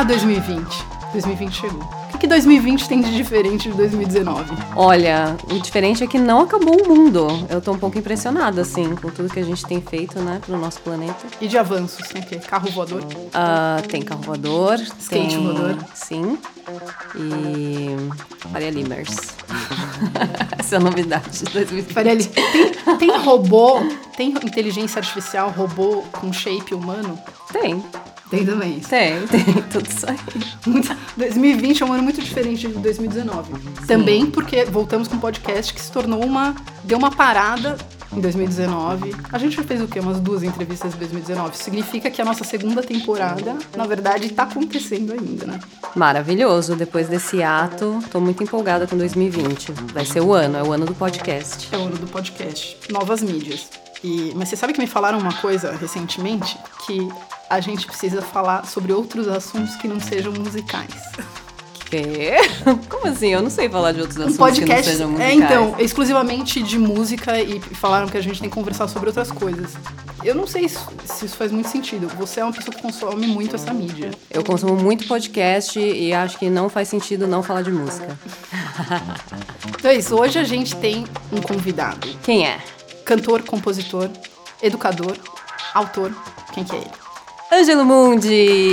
Ah, 2020. 2020 chegou. O que, que 2020 tem de diferente de 2019? Olha, o diferente é que não acabou o mundo. Eu tô um pouco impressionada, assim, com tudo que a gente tem feito, né, pro nosso planeta. E de avanços? Tem o quê? Carro voador? Ah, tem carro voador. Skate tem... voador. Sim. E. Faria Limers. Essa é a novidade de 2020. Faria ali. Tem, tem robô, tem inteligência artificial, robô com shape humano? Tem, Tem também isso. tem, tem, tudo isso aí. Muito- 2020 é um ano muito diferente de 2019. Também porque voltamos com um podcast que se tornou uma. deu uma parada em 2019. A gente já fez o quê? Umas duas entrevistas em 2019. Isso significa que a nossa segunda temporada, na verdade, tá acontecendo ainda, né? Maravilhoso. Depois desse ato, tô muito empolgada com 2020. Vai ser o ano, é o ano do podcast. É o ano do podcast. Novas mídias. E, mas você sabe que me falaram uma coisa recentemente? Que a gente precisa falar sobre outros assuntos que não sejam musicais. Quê? Como assim? Eu não sei falar de outros Um assuntos podcast. que não sejam é, musicais. então, exclusivamente de música e falaram que a gente tem que conversar sobre outras coisas. Eu não sei se se isso faz muito sentido. Você é uma pessoa que consome muito essa mídia. Eu consumo muito podcast e acho que não faz sentido não falar de música. Então é isso. Hoje a gente tem um convidado. Quem é? Cantor, compositor, educador, autor. Quem que é ele? Ângelo Mundi!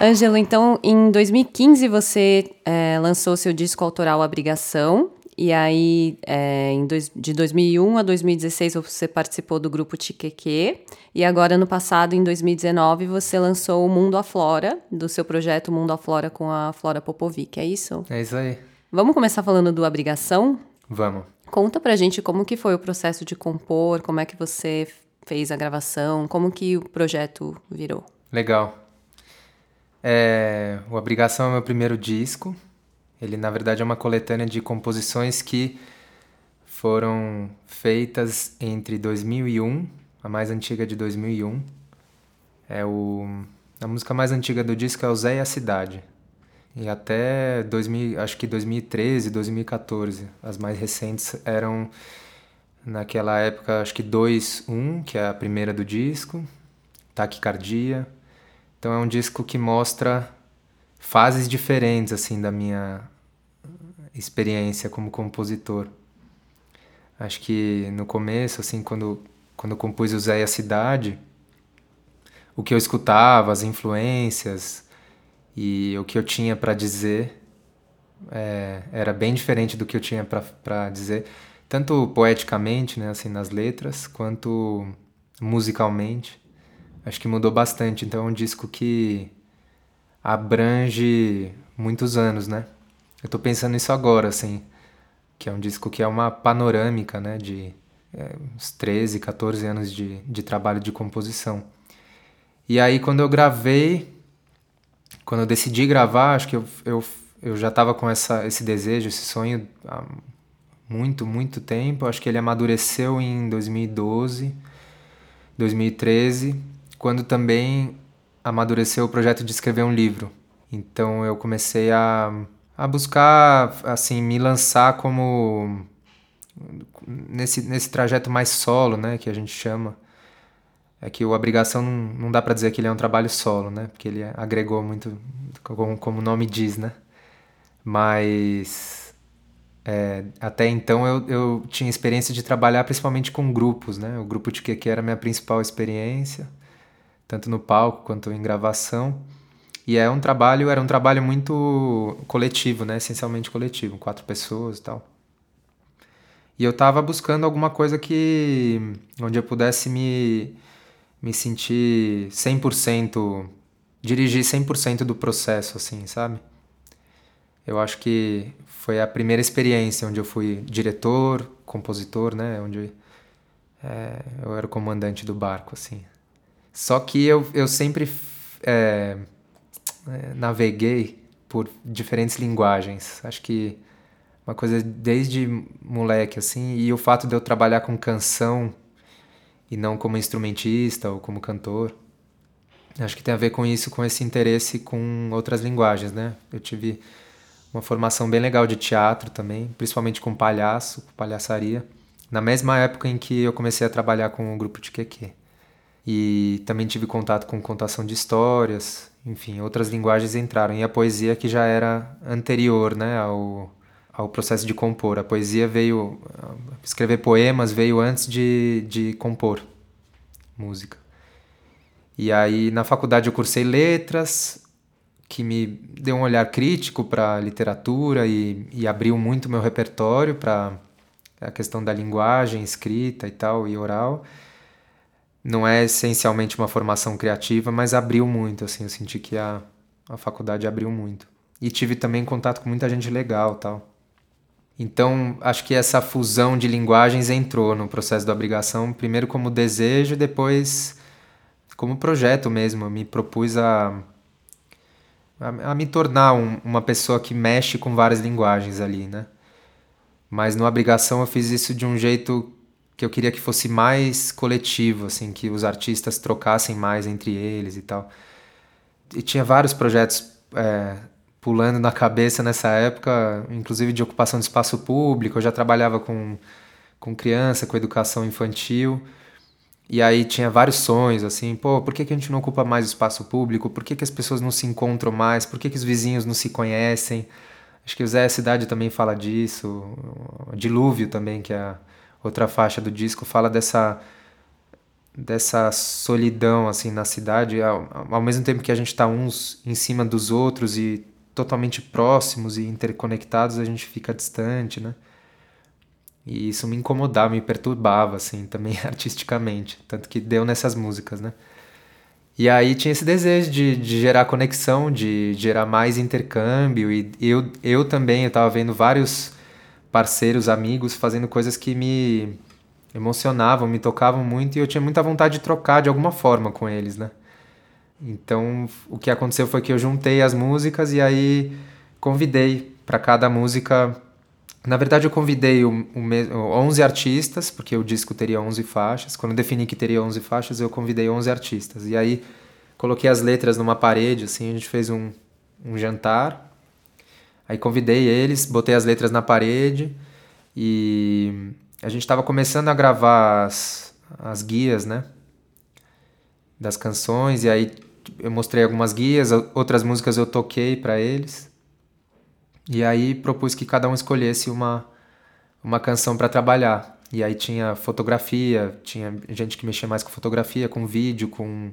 Ângelo, então, em 2015 você é, lançou seu disco autoral Abrigação. E aí, é, em dois- de 2001 a 2016, você participou do grupo Tiqueque. E agora, no passado, em 2019, você lançou o Mundo Aflora, do seu projeto Mundo Aflora com a Flora Popovic, é isso? É isso aí. Vamos começar falando do Abrigação? Vamos. Conta pra gente como que foi o processo de compor, como é que você fez a gravação, como que o projeto virou. Legal. É, o Abrigação é meu primeiro disco. Ele, na verdade, é uma coletânea de composições que foram feitas entre 2001, a mais antiga de 2001. É o, a música mais antiga do disco é o Zé e a Cidade. E até 2000, acho que 2013, 2014. As mais recentes eram, naquela época, acho que 2-1, que é a primeira do disco, Taquicardia. Então é um disco que mostra fases diferentes assim da minha experiência como compositor. Acho que no começo, assim, quando quando compus o Zé e a Cidade, o que eu escutava, as influências e o que eu tinha para dizer é, era bem diferente do que eu tinha para dizer, tanto poeticamente, né, assim, nas letras, quanto musicalmente. Acho que mudou bastante. Então é um disco que abrange muitos anos, né? Eu tô pensando nisso agora, assim, que é um disco que é uma panorâmica, né, de é, uns 13, 14 anos de, de trabalho de composição. E aí quando eu gravei, quando eu decidi gravar, acho que eu, eu, eu já tava com essa, esse desejo, esse sonho muito, muito tempo. Acho que ele amadureceu em 2012, 2013, quando também amadureceu o projeto de escrever um livro. Então eu comecei a, a buscar, assim, me lançar como nesse, nesse trajeto mais solo, né, que a gente chama. É que o Abrigação não, não dá para dizer que ele é um trabalho solo, né, porque ele agregou muito, como, como o nome diz, né. Mas é, até então eu, eu tinha experiência de trabalhar principalmente com grupos, né, o grupo de que era a minha principal experiência tanto no palco quanto em gravação. E é um trabalho, era um trabalho muito coletivo, né? Essencialmente coletivo, quatro pessoas e tal. E eu tava buscando alguma coisa que onde eu pudesse me me sentir 100%, dirigir 100% do processo assim, sabe? Eu acho que foi a primeira experiência onde eu fui diretor, compositor, né? Onde é, eu era o comandante do barco, assim. Só que eu, eu sempre é, é, naveguei por diferentes linguagens. Acho que uma coisa desde moleque, assim, e o fato de eu trabalhar com canção e não como instrumentista ou como cantor, acho que tem a ver com isso, com esse interesse com outras linguagens, né? Eu tive uma formação bem legal de teatro também, principalmente com palhaço, com palhaçaria, na mesma época em que eu comecei a trabalhar com o grupo de Keke. E também tive contato com contação de histórias, enfim, outras linguagens entraram. E a poesia que já era anterior né, ao, ao processo de compor. A poesia veio. Escrever poemas veio antes de, de compor música. E aí na faculdade eu cursei letras, que me deu um olhar crítico para a literatura e, e abriu muito meu repertório para a questão da linguagem, escrita e tal, e oral. Não é essencialmente uma formação criativa, mas abriu muito, assim, eu senti que a, a faculdade abriu muito. E tive também contato com muita gente legal tal. Então, acho que essa fusão de linguagens entrou no processo da obrigação, primeiro como desejo, depois como projeto mesmo. Eu me propus a, a, a me tornar um, uma pessoa que mexe com várias linguagens ali, né? Mas no Obrigação eu fiz isso de um jeito que eu queria que fosse mais coletivo, assim, que os artistas trocassem mais entre eles e tal. E tinha vários projetos é, pulando na cabeça nessa época, inclusive de ocupação de espaço público. Eu já trabalhava com, com criança, com educação infantil. E aí tinha vários sonhos, assim, pô, por que, que a gente não ocupa mais espaço público? Por que, que as pessoas não se encontram mais? Por que, que os vizinhos não se conhecem? Acho que o Zé Cidade também fala disso. O Dilúvio também, que é a outra faixa do disco, fala dessa dessa solidão assim na cidade, ao, ao mesmo tempo que a gente está uns em cima dos outros e totalmente próximos e interconectados, a gente fica distante, né? E isso me incomodava, me perturbava, assim, também artisticamente. Tanto que deu nessas músicas, né? E aí tinha esse desejo de, de gerar conexão, de gerar mais intercâmbio. E eu, eu também, eu tava vendo vários parceiros, amigos, fazendo coisas que me emocionavam, me tocavam muito. E eu tinha muita vontade de trocar de alguma forma com eles, né? Então, o que aconteceu foi que eu juntei as músicas e aí convidei para cada música na verdade, eu convidei o, o, 11 artistas, porque o disco teria 11 faixas. Quando defini que teria 11 faixas, eu convidei 11 artistas. E aí, coloquei as letras numa parede, assim, a gente fez um, um jantar. Aí, convidei eles, botei as letras na parede. E a gente estava começando a gravar as, as guias, né? Das canções. E aí, eu mostrei algumas guias, outras músicas eu toquei para eles. E aí propus que cada um escolhesse uma, uma canção para trabalhar. E aí tinha fotografia, tinha gente que mexia mais com fotografia, com vídeo, com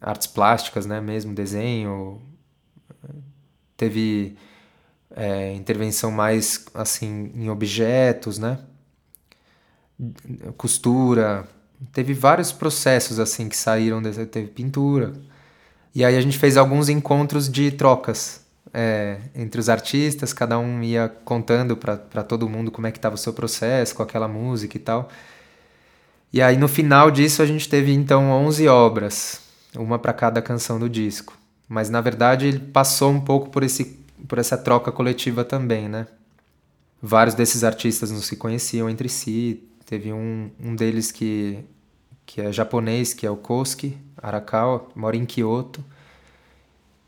artes plásticas, né, mesmo, desenho. Teve é, intervenção mais, assim, em objetos, né, costura. Teve vários processos, assim, que saíram, desse, teve pintura. E aí a gente fez alguns encontros de trocas, é, entre os artistas, cada um ia contando para todo mundo como é que estava o seu processo com aquela música e tal. E aí no final disso a gente teve então 11 obras, uma para cada canção do disco. Mas na verdade ele passou um pouco por esse por essa troca coletiva também, né? Vários desses artistas não se conheciam entre si. Teve um, um deles que que é japonês, que é o Koski Arakawa, mora em Kyoto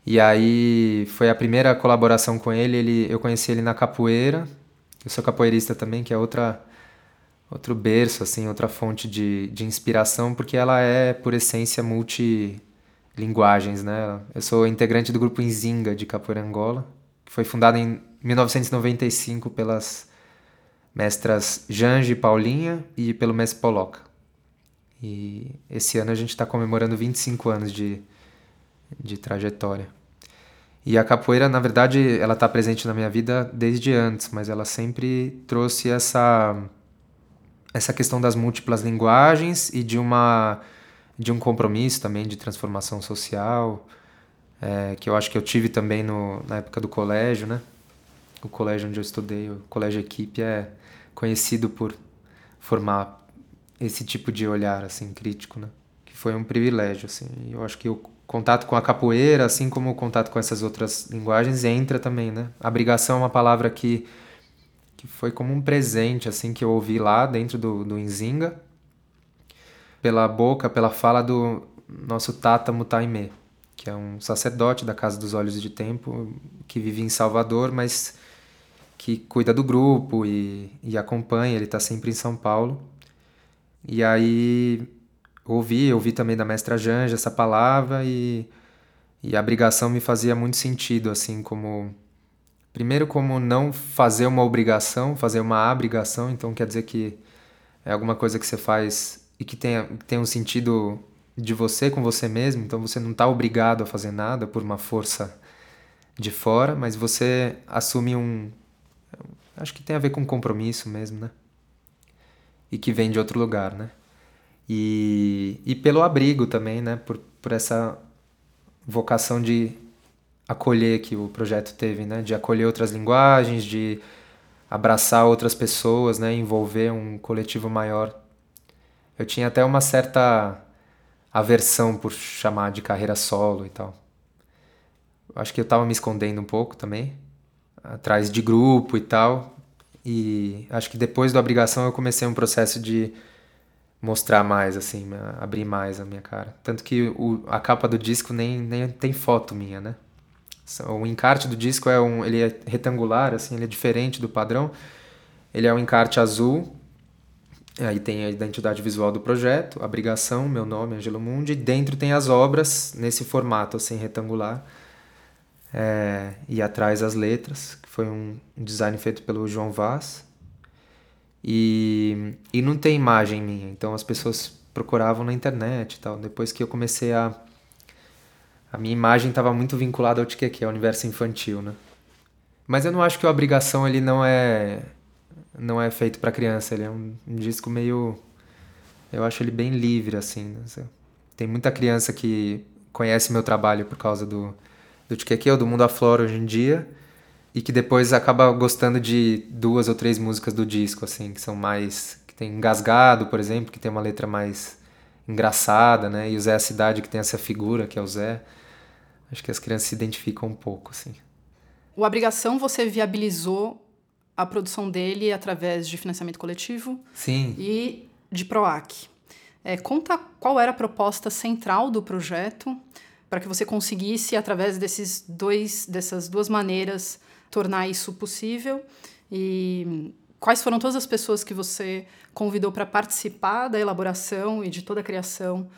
e aí foi a primeira colaboração com ele, ele eu conheci ele na capoeira. Eu sou capoeirista também, que é outra outro berço assim, outra fonte de, de inspiração, porque ela é por essência multilinguagens, né? Eu sou integrante do grupo Inzinga de Capoeira Angola, que foi fundado em 1995 pelas mestras Jange Paulinha e pelo mestre Poloca. E esse ano a gente está comemorando 25 anos de, de trajetória. E a capoeira, na verdade, ela está presente na minha vida desde antes, mas ela sempre trouxe essa essa questão das múltiplas linguagens e de uma de um compromisso também de transformação social, é, que eu acho que eu tive também no, na época do colégio, né? O colégio onde eu estudei, o colégio equipe é conhecido por formar esse tipo de olhar assim crítico, né? Que foi um privilégio assim. Eu acho que eu contato com a capoeira, assim como o contato com essas outras linguagens, entra também, né? Abrigação é uma palavra que, que foi como um presente, assim, que eu ouvi lá dentro do, do Inzinga, pela boca, pela fala do nosso Tata Mutaime, que é um sacerdote da Casa dos Olhos de Tempo, que vive em Salvador, mas que cuida do grupo e, e acompanha, ele está sempre em São Paulo. E aí ouvi, ouvi também da mestra Janja essa palavra e, e a obrigação me fazia muito sentido, assim, como. Primeiro, como não fazer uma obrigação, fazer uma obrigação, então quer dizer que é alguma coisa que você faz e que tenha, tem um sentido de você com você mesmo, então você não está obrigado a fazer nada por uma força de fora, mas você assume um. Acho que tem a ver com compromisso mesmo, né? E que vem de outro lugar, né? E, e pelo abrigo também, né? Por, por essa vocação de acolher que o projeto teve, né? De acolher outras linguagens, de abraçar outras pessoas, né? Envolver um coletivo maior. Eu tinha até uma certa aversão por chamar de carreira solo e tal. Acho que eu estava me escondendo um pouco também, atrás de grupo e tal. E acho que depois da obrigação eu comecei um processo de mostrar mais, assim, abrir mais a minha cara. Tanto que o, a capa do disco nem, nem tem foto minha, né? O encarte do disco é um, ele é retangular, assim, ele é diferente do padrão. Ele é um encarte azul. Aí tem a identidade visual do projeto, abrigação, meu nome, Angelo Mundi. Dentro tem as obras nesse formato, assim, retangular. É, e atrás as letras, que foi um design feito pelo João Vaz. E, e não tem imagem minha, então as pessoas procuravam na internet e tal. Depois que eu comecei a. A minha imagem estava muito vinculada ao que ao universo infantil, né? Mas eu não acho que o Obrigação ele não é não é feito para criança, ele é um, um, disco meio eu acho ele bem livre assim, né? Tem muita criança que conhece meu trabalho por causa do do ou do Mundo Aflora hoje em dia e que depois acaba gostando de duas ou três músicas do disco, assim, que são mais. que tem Engasgado, por exemplo, que tem uma letra mais engraçada, né? E o Zé a Cidade, que tem essa figura, que é o Zé. Acho que as crianças se identificam um pouco, assim. O Abrigação, você viabilizou a produção dele através de financiamento coletivo? Sim. E de PROAC. É, conta qual era a proposta central do projeto para que você conseguisse, através desses dois, dessas duas maneiras, tornar isso possível e quais foram todas as pessoas que você convidou para participar da elaboração e de toda a criação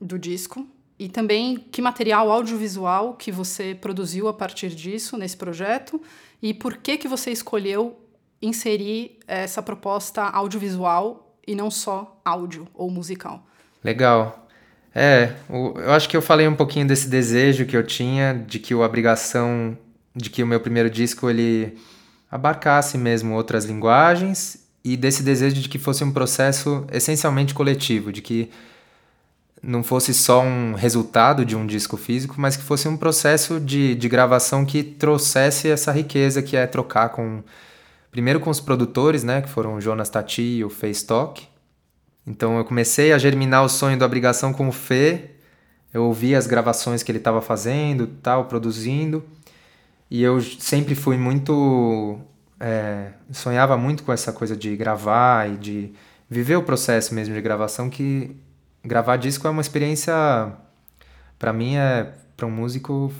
do disco e também que material audiovisual que você produziu a partir disso nesse projeto e por que que você escolheu inserir essa proposta audiovisual e não só áudio ou musical. Legal. É, eu acho que eu falei um pouquinho desse desejo que eu tinha de que o Abrigação de que o meu primeiro disco ele abarcasse mesmo outras linguagens e desse desejo de que fosse um processo essencialmente coletivo, de que não fosse só um resultado de um disco físico, mas que fosse um processo de, de gravação que trouxesse essa riqueza que é trocar com primeiro com os produtores, né, que foram o Jonas Tati e o Fê Stock. Então eu comecei a germinar o sonho da obrigação com o Fê. Eu ouvi as gravações que ele estava fazendo, tal, produzindo. E eu sempre fui muito. É, sonhava muito com essa coisa de gravar e de viver o processo mesmo de gravação, que gravar disco é uma experiência. para mim, é. para um músico.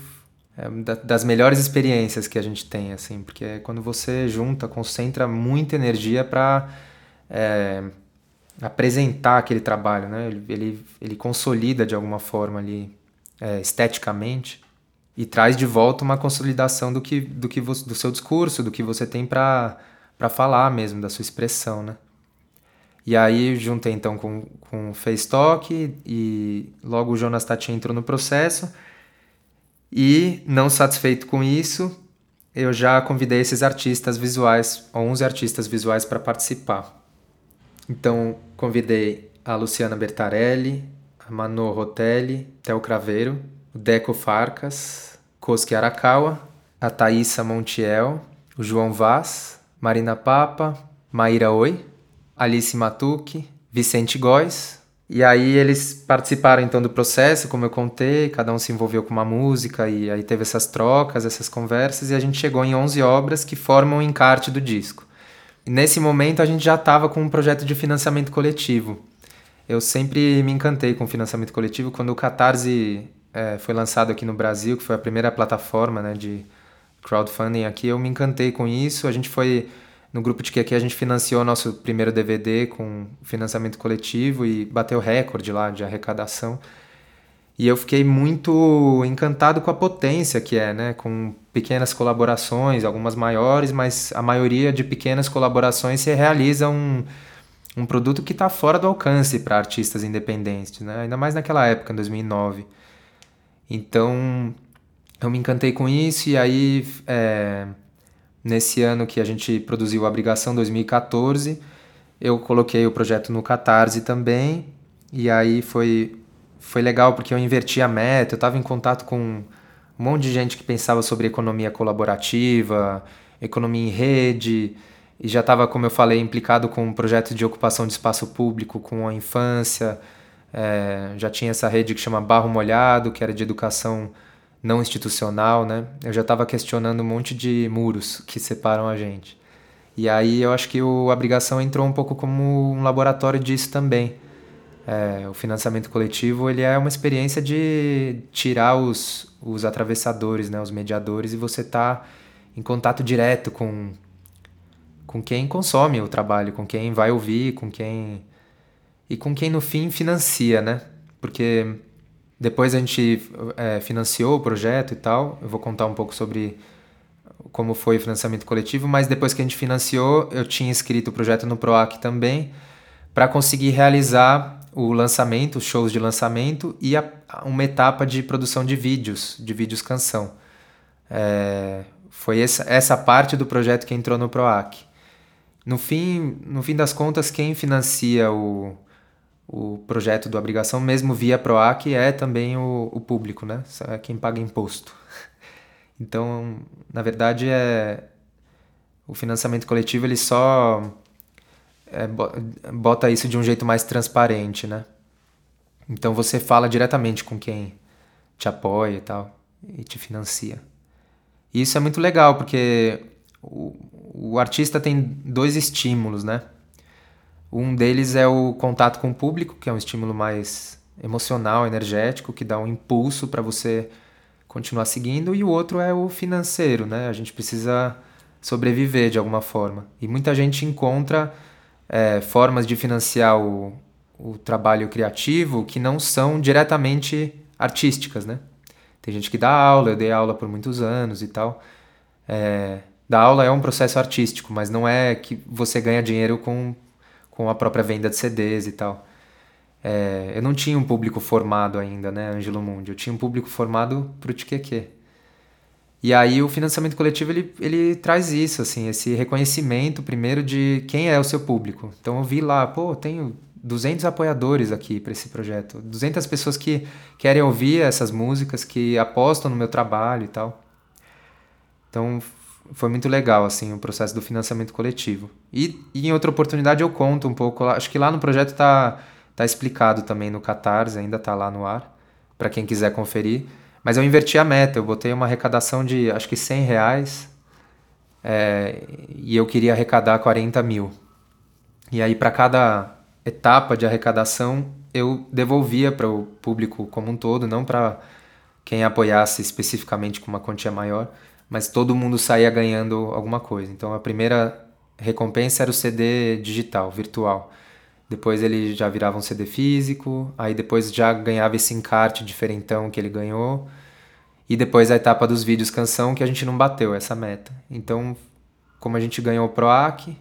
É das melhores experiências que a gente tem, assim, porque é quando você junta, concentra muita energia para é, apresentar aquele trabalho, né? Ele, ele, ele consolida de alguma forma ali, é, esteticamente e traz de volta uma consolidação do que do que você, do seu discurso, do que você tem para para falar mesmo, da sua expressão, né? E aí juntei então com, com o FaceTalk e logo o Jonas Tati entrou no processo. E não satisfeito com isso, eu já convidei esses artistas visuais, 11 artistas visuais para participar. Então, convidei a Luciana Bertarelli, a Mano Rotelli, Theo Craveiro, o Deco Farcas, Koski Arakawa, a Thaisa Montiel, o João Vaz, Marina Papa, Maíra Oi, Alice Matuque, Vicente Góes. E aí eles participaram então do processo, como eu contei, cada um se envolveu com uma música e aí teve essas trocas, essas conversas e a gente chegou em 11 obras que formam o encarte do disco. E nesse momento a gente já estava com um projeto de financiamento coletivo. Eu sempre me encantei com financiamento coletivo quando o Catarse é, foi lançado aqui no Brasil, que foi a primeira plataforma né, de crowdfunding aqui, eu me encantei com isso. A gente foi no grupo de QQ a gente financiou nosso primeiro DVD com financiamento coletivo e bateu recorde lá de arrecadação. E eu fiquei muito encantado com a potência que é, né? Com pequenas colaborações, algumas maiores, mas a maioria de pequenas colaborações se realiza um, um produto que está fora do alcance para artistas independentes, né? Ainda mais naquela época, em 2009. Então, eu me encantei com isso e aí... É Nesse ano que a gente produziu a Abrigação 2014, eu coloquei o projeto no Catarse também. E aí foi, foi legal porque eu inverti a meta, eu estava em contato com um monte de gente que pensava sobre economia colaborativa, economia em rede, e já estava, como eu falei, implicado com um projeto de ocupação de espaço público com a infância. É, já tinha essa rede que chama Barro Molhado, que era de educação não institucional, né? Eu já estava questionando um monte de muros que separam a gente. E aí eu acho que o Abrigação entrou um pouco como um laboratório disso também. É, o financiamento coletivo ele é uma experiência de tirar os, os atravessadores, né, os mediadores, e você tá em contato direto com, com quem consome o trabalho, com quem vai ouvir, com quem. E com quem no fim financia, né? Porque depois a gente é, financiou o projeto e tal. Eu vou contar um pouco sobre como foi o financiamento coletivo, mas depois que a gente financiou, eu tinha escrito o projeto no PROAC também para conseguir realizar o lançamento, os shows de lançamento e a, uma etapa de produção de vídeos, de vídeos canção. É, foi essa, essa parte do projeto que entrou no PROAC. No fim, no fim das contas, quem financia o, o projeto do Abrigação, mesmo via PROAC, é também o, o público, né? É quem paga imposto. Então, na verdade, é o financiamento coletivo ele só é, bota isso de um jeito mais transparente, né? Então você fala diretamente com quem te apoia e tal e te financia. E isso é muito legal porque o, o artista tem dois estímulos, né? Um deles é o contato com o público, que é um estímulo mais emocional, energético, que dá um impulso para você continuar seguindo, e o outro é o financeiro, né? A gente precisa sobreviver de alguma forma. E muita gente encontra é, formas de financiar o, o trabalho criativo que não são diretamente artísticas, né? Tem gente que dá aula, eu dei aula por muitos anos e tal. É, dar aula é um processo artístico, mas não é que você ganha dinheiro com com a própria venda de CDs e tal. É, eu não tinha um público formado ainda, né, Angelo Mundi? Eu tinha um público formado pro Tiqueque. E aí o financiamento coletivo ele, ele traz isso, assim, esse reconhecimento primeiro de quem é o seu público. Então eu vi lá, pô, tenho 200 apoiadores aqui para esse projeto, 200 pessoas que querem ouvir essas músicas, que apostam no meu trabalho e tal. Então foi muito legal assim o processo do financiamento coletivo. E, e, em outra oportunidade eu conto um pouco, acho que lá no projeto tá tá explicado também no Catarse, ainda tá lá no ar para quem quiser conferir. Mas eu inverti a meta, eu botei uma arrecadação de acho que 100 reais é, e eu queria arrecadar 40 mil. E aí para cada etapa de arrecadação eu devolvia para o público como um todo, não para quem apoiasse especificamente com uma quantia maior mas todo mundo saía ganhando alguma coisa. Então a primeira recompensa era o CD digital, virtual. Depois ele já virava um CD físico, aí depois já ganhava esse encarte diferentão que ele ganhou. E depois a etapa dos vídeos canção que a gente não bateu essa meta. Então, como a gente ganhou o PROAC,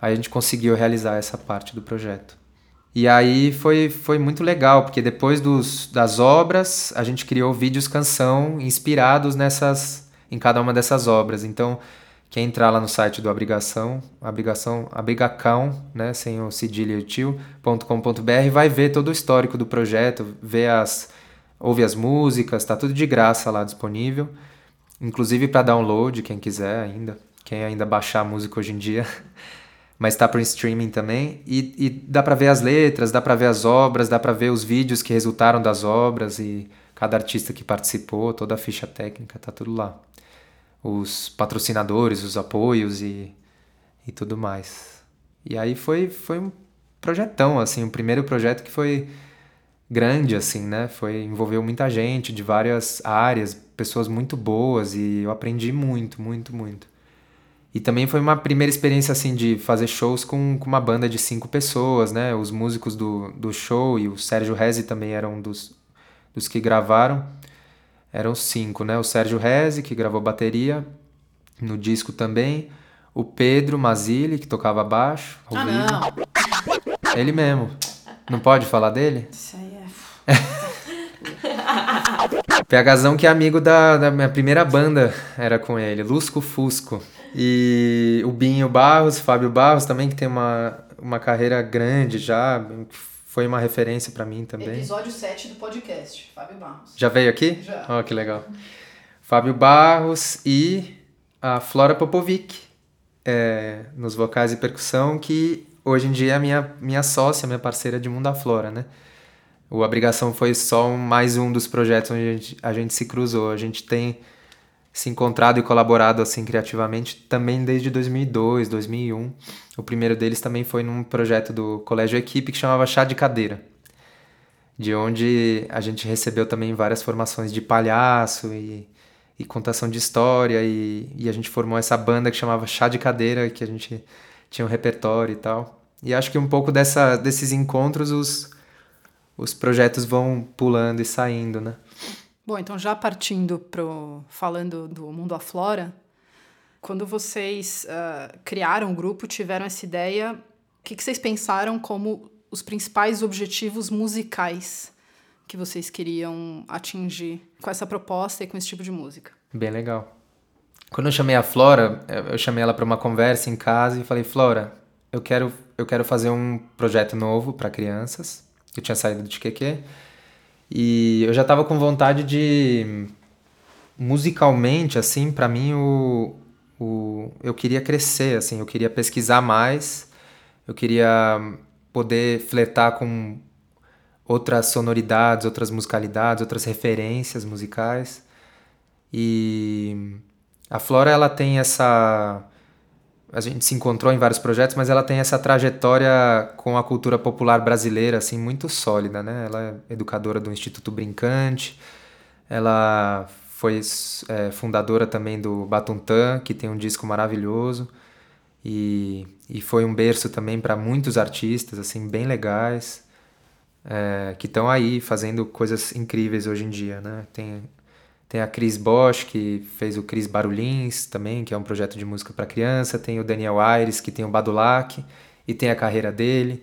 aí a gente conseguiu realizar essa parte do projeto. E aí foi, foi muito legal, porque depois dos, das obras, a gente criou vídeos canção inspirados nessas em cada uma dessas obras. Então, quem entrar lá no site do Abrigação, Abrigação, Abrigacão, né, sem o cedilha e tio.com.br, vai ver todo o histórico do projeto, ver as ouve as músicas, tá tudo de graça lá disponível, inclusive para download, quem quiser ainda, quem ainda baixar música hoje em dia. Mas tá para streaming também e, e dá para ver as letras, dá para ver as obras, dá para ver os vídeos que resultaram das obras e cada artista que participou, toda a ficha técnica, tá tudo lá os patrocinadores, os apoios e, e tudo mais. E aí foi, foi um projetão, assim, o primeiro projeto que foi grande, assim, né? Foi, envolveu muita gente de várias áreas, pessoas muito boas e eu aprendi muito, muito, muito. E também foi uma primeira experiência, assim, de fazer shows com, com uma banda de cinco pessoas, né? Os músicos do, do show e o Sérgio Rezi também eram dos, dos que gravaram. Eram cinco, né? O Sérgio Rezi, que gravou bateria no disco também. O Pedro Mazili, que tocava baixo. Ah, não. Ele mesmo. Não pode falar dele? Isso aí é... PHzão que é amigo da, da minha primeira banda, era com ele, Lusco Fusco. E o Binho Barros, Fábio Barros também, que tem uma, uma carreira grande já, foi uma referência para mim também. Episódio 7 do podcast, Fábio Barros. Já veio aqui? Já. Ó, que legal. Fábio Barros e a Flora Popovic, é, nos vocais e percussão, que hoje em dia é a minha, minha sócia, minha parceira de Mundo da Flora, né? O Abrigação foi só um, mais um dos projetos onde a gente, a gente se cruzou. A gente tem se encontrado e colaborado assim criativamente também desde 2002, 2001. O primeiro deles também foi num projeto do Colégio Equipe que chamava Chá de Cadeira, de onde a gente recebeu também várias formações de palhaço e, e contação de história e, e a gente formou essa banda que chamava Chá de Cadeira, que a gente tinha um repertório e tal. E acho que um pouco dessa, desses encontros os os projetos vão pulando e saindo, né? Bom, então já partindo pro falando do Mundo Aflora, quando vocês uh, criaram o grupo, tiveram essa ideia, o que, que vocês pensaram como os principais objetivos musicais que vocês queriam atingir com essa proposta e com esse tipo de música? Bem legal. Quando eu chamei a Flora, eu chamei ela para uma conversa em casa e falei: Flora, eu quero, eu quero fazer um projeto novo para crianças eu tinha saído do TQQ. E eu já tava com vontade de. Musicalmente, assim, para mim, o, o, eu queria crescer, assim, eu queria pesquisar mais, eu queria poder fletar com outras sonoridades, outras musicalidades, outras referências musicais. E a Flora, ela tem essa a gente se encontrou em vários projetos, mas ela tem essa trajetória com a cultura popular brasileira assim muito sólida, né? Ela é educadora do Instituto Brincante, ela foi é, fundadora também do Batuntã, que tem um disco maravilhoso e, e foi um berço também para muitos artistas assim bem legais é, que estão aí fazendo coisas incríveis hoje em dia, né? Tem tem a Cris Bosch, que fez o Cris Barulhins também, que é um projeto de música para criança. Tem o Daniel Aires, que tem o Badulac e tem a carreira dele.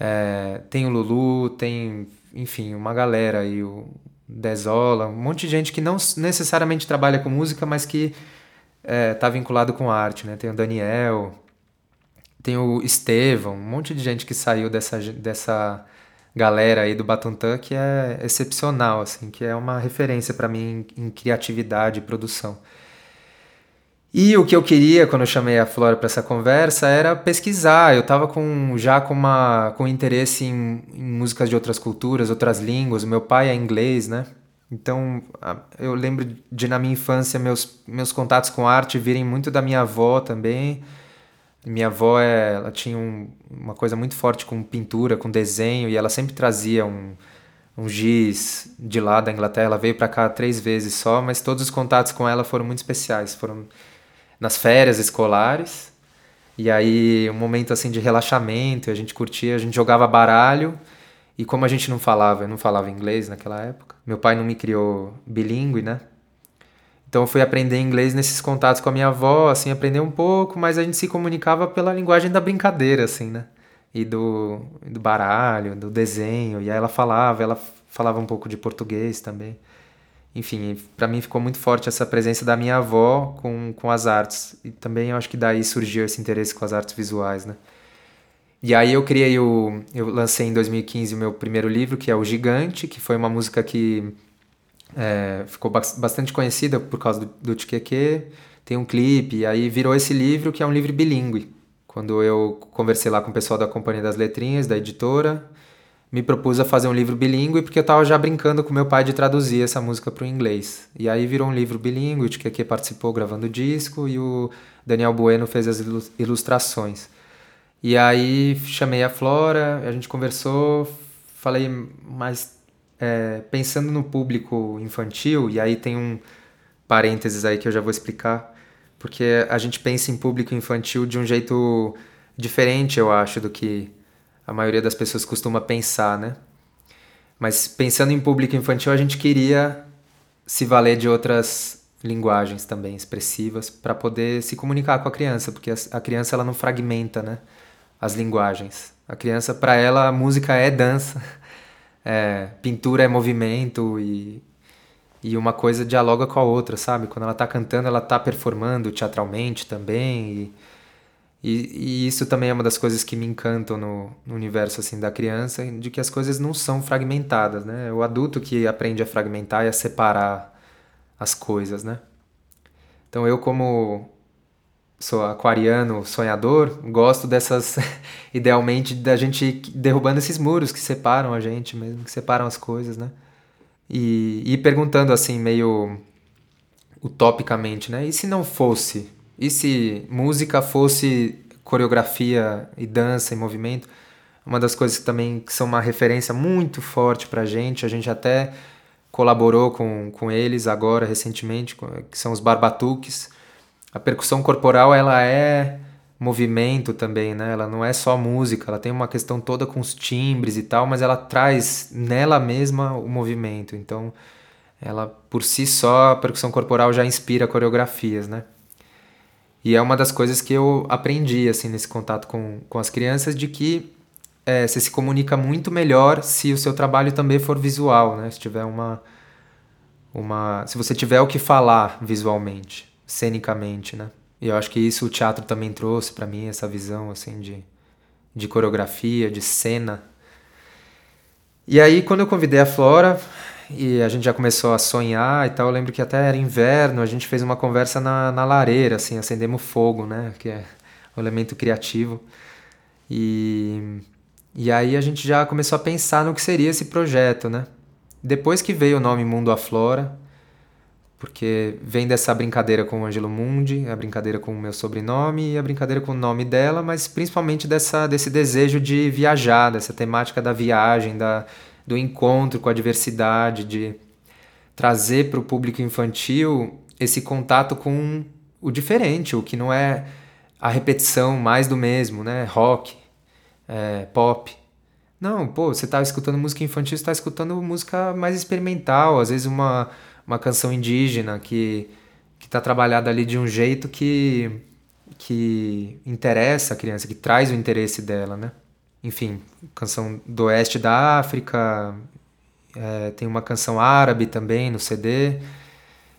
É, tem o Lulu, tem, enfim, uma galera aí, o Dezola, um monte de gente que não necessariamente trabalha com música, mas que está é, vinculado com arte, né? Tem o Daniel, tem o Estevão, um monte de gente que saiu dessa, dessa galera aí do Batuntã que é excepcional, assim, que é uma referência para mim em, criatividade e produção. E o que eu queria quando eu chamei a Flora para essa conversa era pesquisar. Eu estava com, já com, uma, com interesse em, em músicas de outras culturas, outras línguas. O meu pai é inglês, né? Então, eu lembro de na minha infância meus, meus contatos com arte virem muito da minha avó também. Minha avó, é, ela tinha um, uma coisa muito forte com pintura, com desenho, e ela sempre trazia um, um giz de lá da Inglaterra. Ela veio para cá três vezes só, mas todos os contatos com ela foram muito especiais. Foram nas férias escolares, e aí um momento assim de relaxamento, a gente curtia, a gente jogava baralho, e como a gente não falava, eu não falava inglês naquela época, meu pai não me criou bilíngue, né? Então eu fui aprender inglês nesses contatos com a minha avó, assim, aprender um pouco, mas a gente se comunicava pela linguagem da brincadeira, assim, né? E do, do baralho, do desenho. E aí ela falava, ela falava um pouco de português também. Enfim, para mim ficou muito forte essa presença da minha avó com, com as artes. E também eu acho que daí surgiu esse interesse com as artes visuais, né? E aí eu criei o... Eu lancei em 2015 o meu primeiro livro, que é O Gigante, que foi uma música que é, ficou bastante conhecida por causa do, Tiqueque, tem um clipe, e aí virou esse livro que é um livro bilíngue. Quando eu conversei lá com o pessoal da Companhia das Letrinhas, da editora, me propus a fazer um livro bilíngue porque eu estava já brincando com meu pai de traduzir essa música para o inglês. E aí virou um livro bilíngue, o Tiqueque participou gravando o disco e o Daniel Bueno fez as ilustrações. E aí chamei a Flora, a gente conversou, falei, mas é, pensando no público infantil, e aí tem um parênteses aí que eu já vou explicar porque a gente pensa em público infantil de um jeito diferente, eu acho, do que a maioria das pessoas costuma pensar, né? Mas pensando em público infantil, a gente queria se valer de outras linguagens também expressivas para poder se comunicar com a criança, porque a criança ela não fragmenta, né, as linguagens. A criança para ela a música é dança, é, pintura é movimento e e uma coisa dialoga com a outra, sabe? Quando ela está cantando, ela está performando teatralmente também e e, e, isso também é uma das coisas que me encantam no, no, universo assim da criança, de que as coisas não são fragmentadas, né? O adulto que aprende a fragmentar e a separar as coisas, né? Então eu como sou aquariano, sonhador, gosto dessas idealmente da gente derrubando esses muros que separam a gente mesmo, que separam as coisas, né? E, e perguntando assim meio utopicamente, né? E se não fosse e se música fosse coreografia e dança e movimento? Uma das coisas que também que são uma referência muito forte pra gente, a gente até colaborou com, com eles agora, recentemente, que são os barbatuques. A percussão corporal, ela é movimento também, né? Ela não é só música, ela tem uma questão toda com os timbres e tal, mas ela traz nela mesma o movimento. Então, ela por si só, a percussão corporal já inspira coreografias, né? E é uma das coisas que eu aprendi, assim, nesse contato com, com as crianças, de que é, você se comunica muito melhor se o seu trabalho também for visual, né? Se tiver uma... uma se você tiver o que falar visualmente, cenicamente, né? E eu acho que isso o teatro também trouxe para mim, essa visão, assim, de, de coreografia, de cena. E aí, quando eu convidei a Flora, e a gente já começou a sonhar e tal. Eu lembro que até era inverno, a gente fez uma conversa na, na lareira, assim, acendemos fogo, né? Que é o elemento criativo. E, e aí a gente já começou a pensar no que seria esse projeto, né? Depois que veio o nome Mundo Aflora, porque vem dessa brincadeira com o Angelo Mundi, a brincadeira com o meu sobrenome e a brincadeira com o nome dela, mas principalmente dessa, desse desejo de viajar, dessa temática da viagem, da, do encontro com a diversidade, de trazer para o público infantil esse contato com o diferente, o que não é a repetição mais do mesmo, né? Rock, é, pop. Não, pô, você está escutando música infantil, você tá escutando música mais experimental, às vezes uma, uma canção indígena que, que tá trabalhada ali de um jeito que, que interessa a criança, que traz o interesse dela, né? enfim, canção do oeste da África, é, tem uma canção árabe também no CD.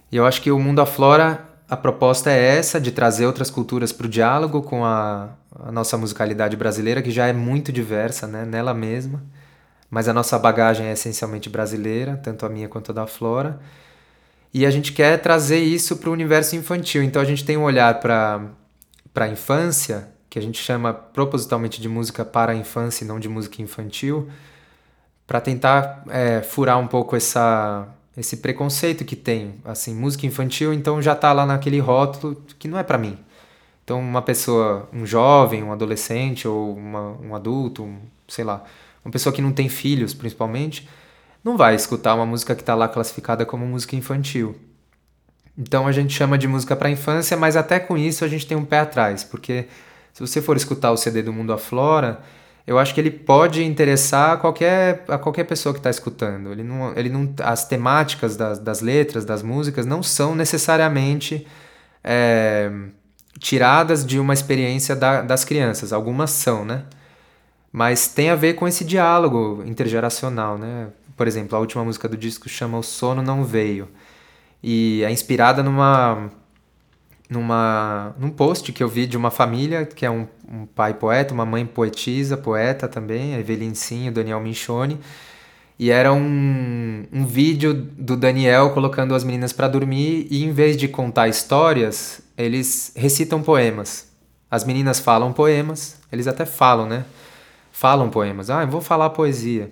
E eu acho que o Mundo Aflora, a proposta é essa, de trazer outras culturas para o diálogo com a, a, nossa musicalidade brasileira, que já é muito diversa né, nela mesma. Mas a nossa bagagem é essencialmente brasileira, tanto a minha quanto a da Flora. E a gente quer trazer isso para o universo infantil. Então a gente tem um olhar para a infância que a gente chama propositalmente de música para a infância e não de música infantil, para tentar é, furar um pouco essa, esse preconceito que tem. Assim, música infantil, então já está lá naquele rótulo que não é para mim. Então, uma pessoa, um jovem, um adolescente ou uma, um adulto, um, sei lá, uma pessoa que não tem filhos, principalmente, não vai escutar uma música que está lá classificada como música infantil. Então a gente chama de música para infância, mas até com isso a gente tem um pé atrás, porque se você for escutar o CD do Mundo Aflora, eu acho que ele pode interessar a qualquer, a qualquer pessoa que está escutando. Ele não, ele não, as temáticas das, das letras, das músicas, não são necessariamente é, tiradas de uma experiência da, das crianças. Algumas são, né? Mas tem a ver com esse diálogo intergeracional, né? Por exemplo, a última música do disco chama O Sono Não Veio. E é inspirada numa numa, num post que eu vi de uma família que é um, um pai poeta, uma mãe poetisa, poeta também, a Evelyn Sim, o Daniel Minchone. E era um, um vídeo do Daniel colocando as meninas para dormir e em vez de contar histórias, eles recitam poemas. As meninas falam poemas, eles até falam, né? Falam poemas. Ah, eu vou falar poesia.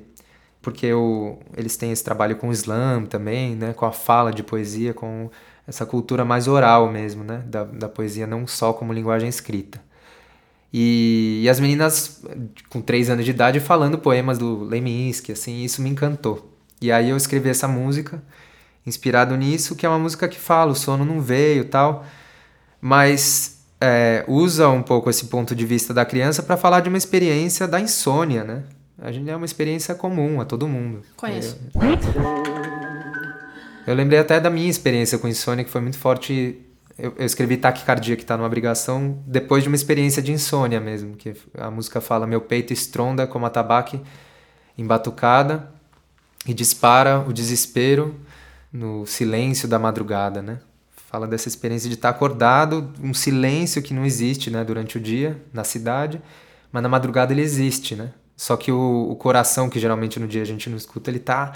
Porque o, eles têm esse trabalho com o slam também, né? Com a fala de poesia, com essa cultura mais oral mesmo, né? Da, da poesia, não só como linguagem escrita. E, e, as meninas com três anos de idade falando poemas do Leminski, assim, isso me encantou. E aí eu escrevi essa música, inspirado nisso, que é uma música que fala, o sono não veio tal. mas é, usa um pouco esse ponto de vista da criança para falar de uma experiência da insônia, né? A gente é uma experiência comum a todo mundo. Conheço. Eu, eu lembrei até da minha experiência com insônia, que foi muito forte. Eu, eu escrevi Taquicardia, que está numa obrigação, depois de uma experiência de insônia mesmo. Que a música fala: Meu peito estronda como a tabaque embatucada e dispara o desespero no silêncio da madrugada, né? Fala dessa experiência de estar acordado, um silêncio que não existe, né, durante o dia na cidade, mas na madrugada ele existe, né? Só que o, o coração, que geralmente no dia a gente não escuta, ele tá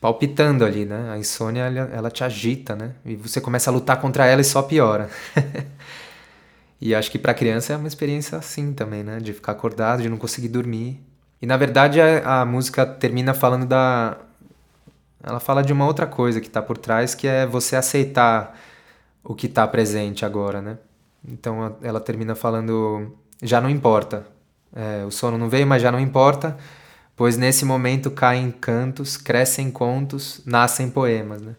palpitando ali, né? A insônia, ela, ela te agita, né? E você começa a lutar contra ela e só piora. e acho que para criança é uma experiência assim também, né? De ficar acordado, de não conseguir dormir. E na verdade a, a música termina falando da. Ela fala de uma outra coisa que está por trás, que é você aceitar o que está presente agora, né? Então ela termina falando: já não importa, é, o sono não veio, mas já não importa, pois nesse momento caem cantos, crescem contos, nascem poemas, né?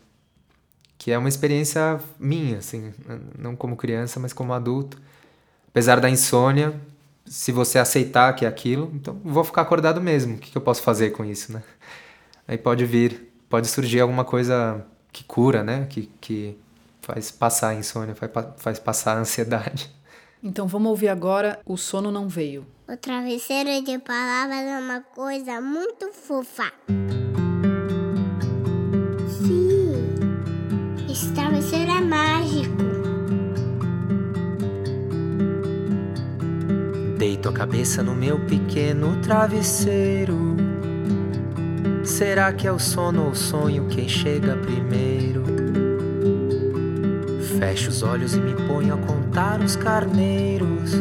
Que é uma experiência minha, assim, não como criança, mas como adulto. Apesar da insônia, se você aceitar que é aquilo, então vou ficar acordado mesmo. O que, eu posso fazer com isso, né? Aí pode vir, pode surgir alguma coisa que cura, né? Que, que faz passar a insônia, faz, faz passar a ansiedade. Então vamos ouvir agora O Sono Não Veio. O travesseiro de palavras é uma coisa muito fofa. Sim, esse travesseiro é mágico. Deito a cabeça no meu pequeno travesseiro. Será que é o sono ou o sonho quem chega primeiro? Fecho os olhos e me ponho a contar os carneiros.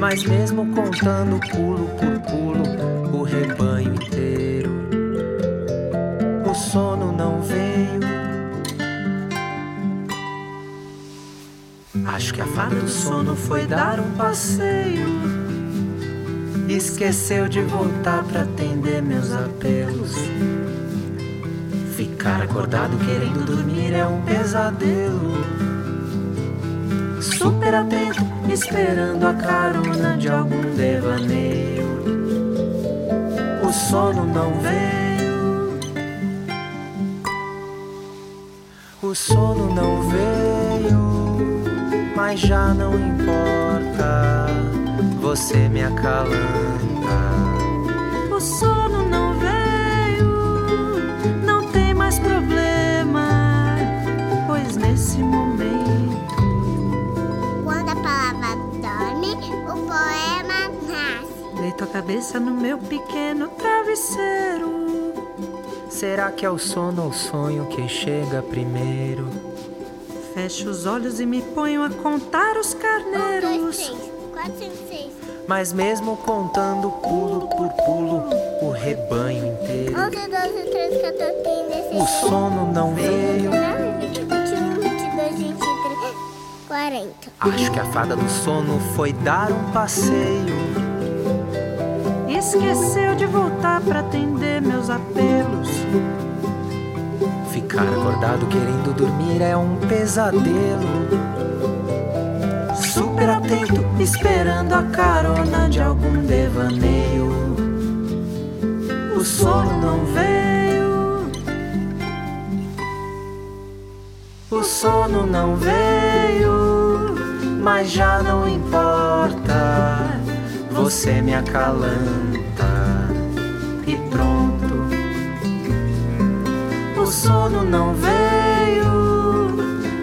Mas mesmo contando pulo por pulo o rebanho inteiro, o sono não veio. Acho que a fada do sono foi dar um passeio. Esqueceu de voltar para atender meus apelos. Ficar acordado querendo dormir é um pesadelo super atento, esperando a carona de algum devaneio. O sono não veio, o sono não veio, mas já não importa, você me acalanta. O sono cabeça no meu pequeno travesseiro. Será que é o sono ou o sonho que chega primeiro? Fecho os olhos e me ponho a contar os carneiros. Um, dois, três, quatro, cinco, seis. Mas mesmo contando pulo por pulo o rebanho inteiro. 11, 12, 13, 14, 15, 16. O sono não veio. 20, 21, 22, 23, 40. Acho que a fada do sono foi dar um passeio. Esqueceu de voltar para atender meus apelos. Ficar acordado querendo dormir é um pesadelo. Super atento, esperando a carona de algum devaneio. O sono não veio. O sono não veio, mas já não importa. Você me acalanta e pronto. O sono não veio,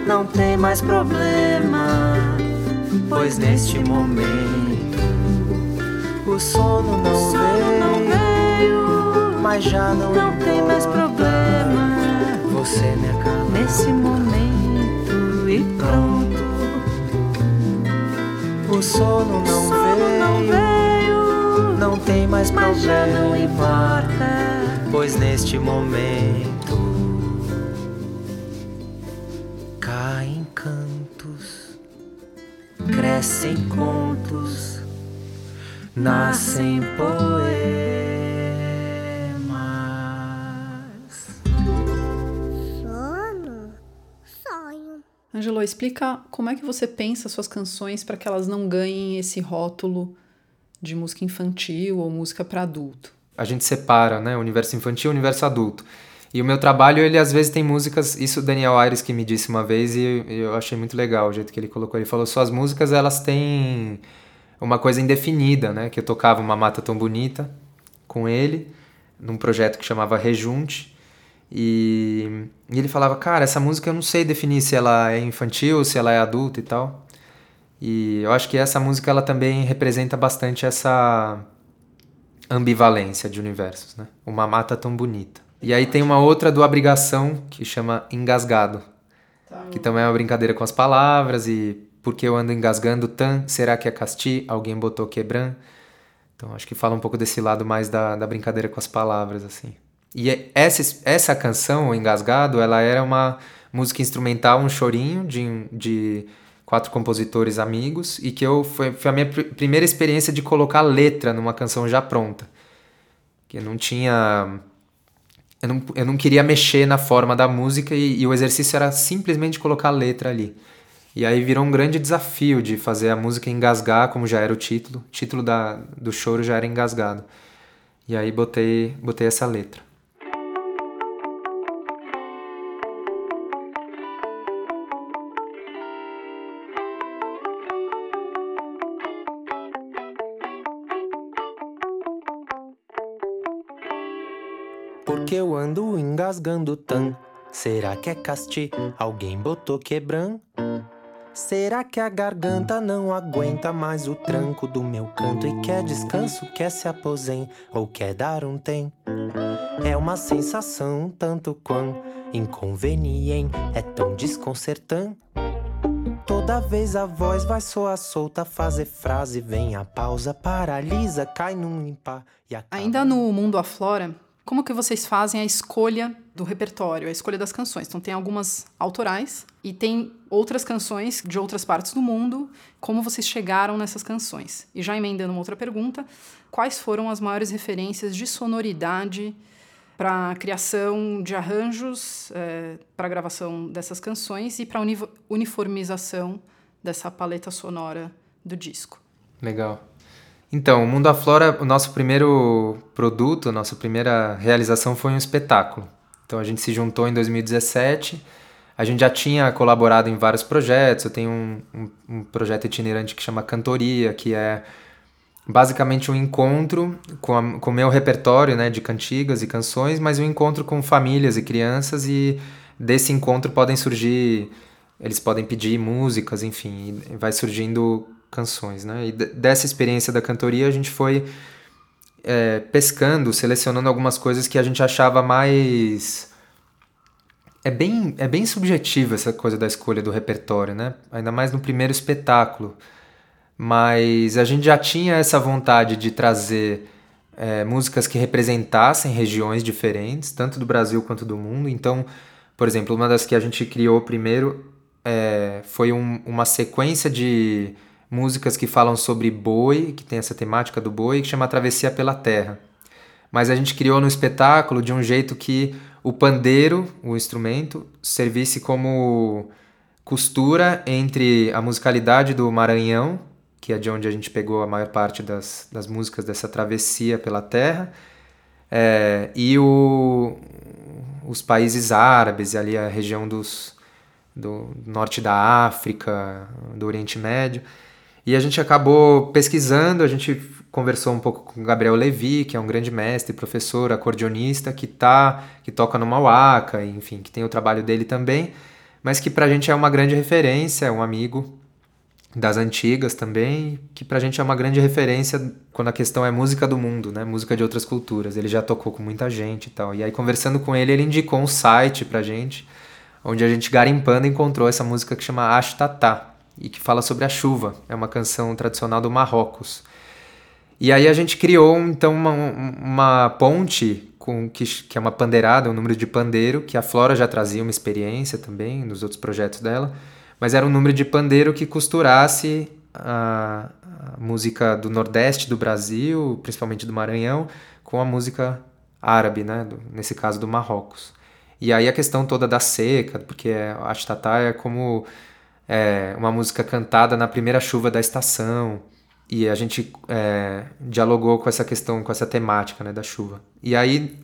não tem mais problema, pois neste momento o sono não, O sono não veio, mas já não, não tem mais importa. problema. Você me acalanta Nesse momento e pronto. O sono O não sono não veio, veio, não tem mais mas já não problema, importa. pois neste momento caem cantos, crescem contos, nascem poemas. Sono? Sonho. Angelo, explica como é que você pensa suas canções para que elas não ganhem esse rótulo de música infantil ou música para adulto. A gente separa, né, universo infantil e universo adulto. E o meu trabalho, ele às vezes tem músicas, isso o Daniel Aires que me disse uma vez e eu achei muito legal o jeito que ele colocou. Ele falou: "Suas músicas, elas têm uma coisa indefinida, né? Que eu tocava uma mata tão bonita com ele num projeto que chamava Rejunte. E, e ele falava: "Cara, essa música eu não sei definir se ela é infantil, se ela é adulta e tal". E eu acho que essa música ela também representa bastante essa ambivalência de universos, né? Uma mata tão bonita. E aí tem uma outra do Abrigação que chama Engasgado, que também é uma brincadeira com as palavras e porque eu ando engasgando tan, será que é casti? Alguém botou quebran? Então acho que fala um pouco desse lado mais da, da brincadeira com as palavras, assim. E é, essa, essa canção, Engasgado, ela era uma música instrumental, um chorinho de, de quatro compositores amigos e que eu foi, foi a minha pr primeira experiência de colocar letra numa canção já pronta. Que eu não tinha eu não, eu não queria mexer na forma da música e, e, o exercício era simplesmente colocar letra ali. E aí virou um grande desafio de fazer a música engasgar, como já era o título. O título da, do choro já era engasgado. E aí botei, botei essa letra. Porque eu ando engasgando tan. Será que é casti? Alguém botou quebran? Será que a garganta não aguenta mais o tranco do meu canto e quer descanso, quer se aposen ou quer dar um tem? É uma sensação tanto quão inconveniente, é tão desconcertante. Toda vez a voz vai soar solta, fazer frase, vem a pausa, paralisa, cai num limpar e acaba... Ainda no mundo aflora, como que vocês fazem a escolha do repertório, a escolha das canções? Então tem algumas autorais e tem outras canções de outras partes do mundo. Como vocês chegaram nessas canções? E já emendando uma outra pergunta, quais foram as maiores referências de sonoridade para a criação de arranjos, é, para a gravação dessas canções e para a uniformização dessa paleta sonora do disco? Legal. Então, o Mundo Aflora, o nosso primeiro produto, a nossa primeira realização foi um espetáculo. Então a gente se juntou em 2017. A gente já tinha colaborado em vários projetos. Eu tenho um, um, um projeto itinerante que chama Cantoria, que é basicamente um encontro com o meu repertório né, de cantigas e canções, mas um encontro com famílias e crianças e desse encontro podem surgir, eles podem pedir músicas, enfim, vai surgindo canções, né? E dessa experiência da cantoria a gente foi é, pescando, selecionando algumas coisas que a gente achava mais é bem é bem subjetiva essa coisa da escolha do repertório, né? Ainda mais no primeiro espetáculo. Mas a gente já tinha essa vontade de trazer é, músicas que representassem regiões diferentes, tanto do Brasil quanto do mundo. Então, por exemplo, uma das que a gente criou primeiro é, foi um, uma sequência de músicas que falam sobre boi, que tem essa temática do boi, que chama Travessia pela Terra. Mas a gente criou no espetáculo de um jeito que o pandeiro, o instrumento, servisse como costura entre a musicalidade do Maranhão, que é de onde a gente pegou a maior parte das, das músicas dessa travessia pela terra, é, e o, os países árabes, ali a região dos, do norte da África, do Oriente Médio. E a gente acabou pesquisando, a gente conversou um pouco com o Gabriel Levi, que é um grande mestre, professor, acordeonista, que tá, que toca no Mauaca, enfim, que tem o trabalho dele também, mas que pra gente é uma grande referência, é um amigo das antigas também, que pra gente é uma grande referência quando a questão é música do mundo, né? Música de outras culturas. Ele já tocou com muita gente e tal. E aí conversando com ele, ele indicou um site pra gente, onde a gente garimpando encontrou essa música que chama Ashtatá e que fala sobre a chuva. É uma canção tradicional do Marrocos. E aí a gente criou então uma, uma ponte com que, que é uma pandeirada, um número de pandeiro, que a Flora já trazia uma experiência também nos outros projetos dela, mas era um número de pandeiro que costurasse a, a música do Nordeste do Brasil, principalmente do Maranhão, com a música árabe, né? Do, nesse caso do Marrocos. E aí a questão toda da seca, porque a Chitatá é como é, uma música cantada na primeira chuva da estação. E a gente é, dialogou com essa questão, com essa temática né, da chuva. E aí,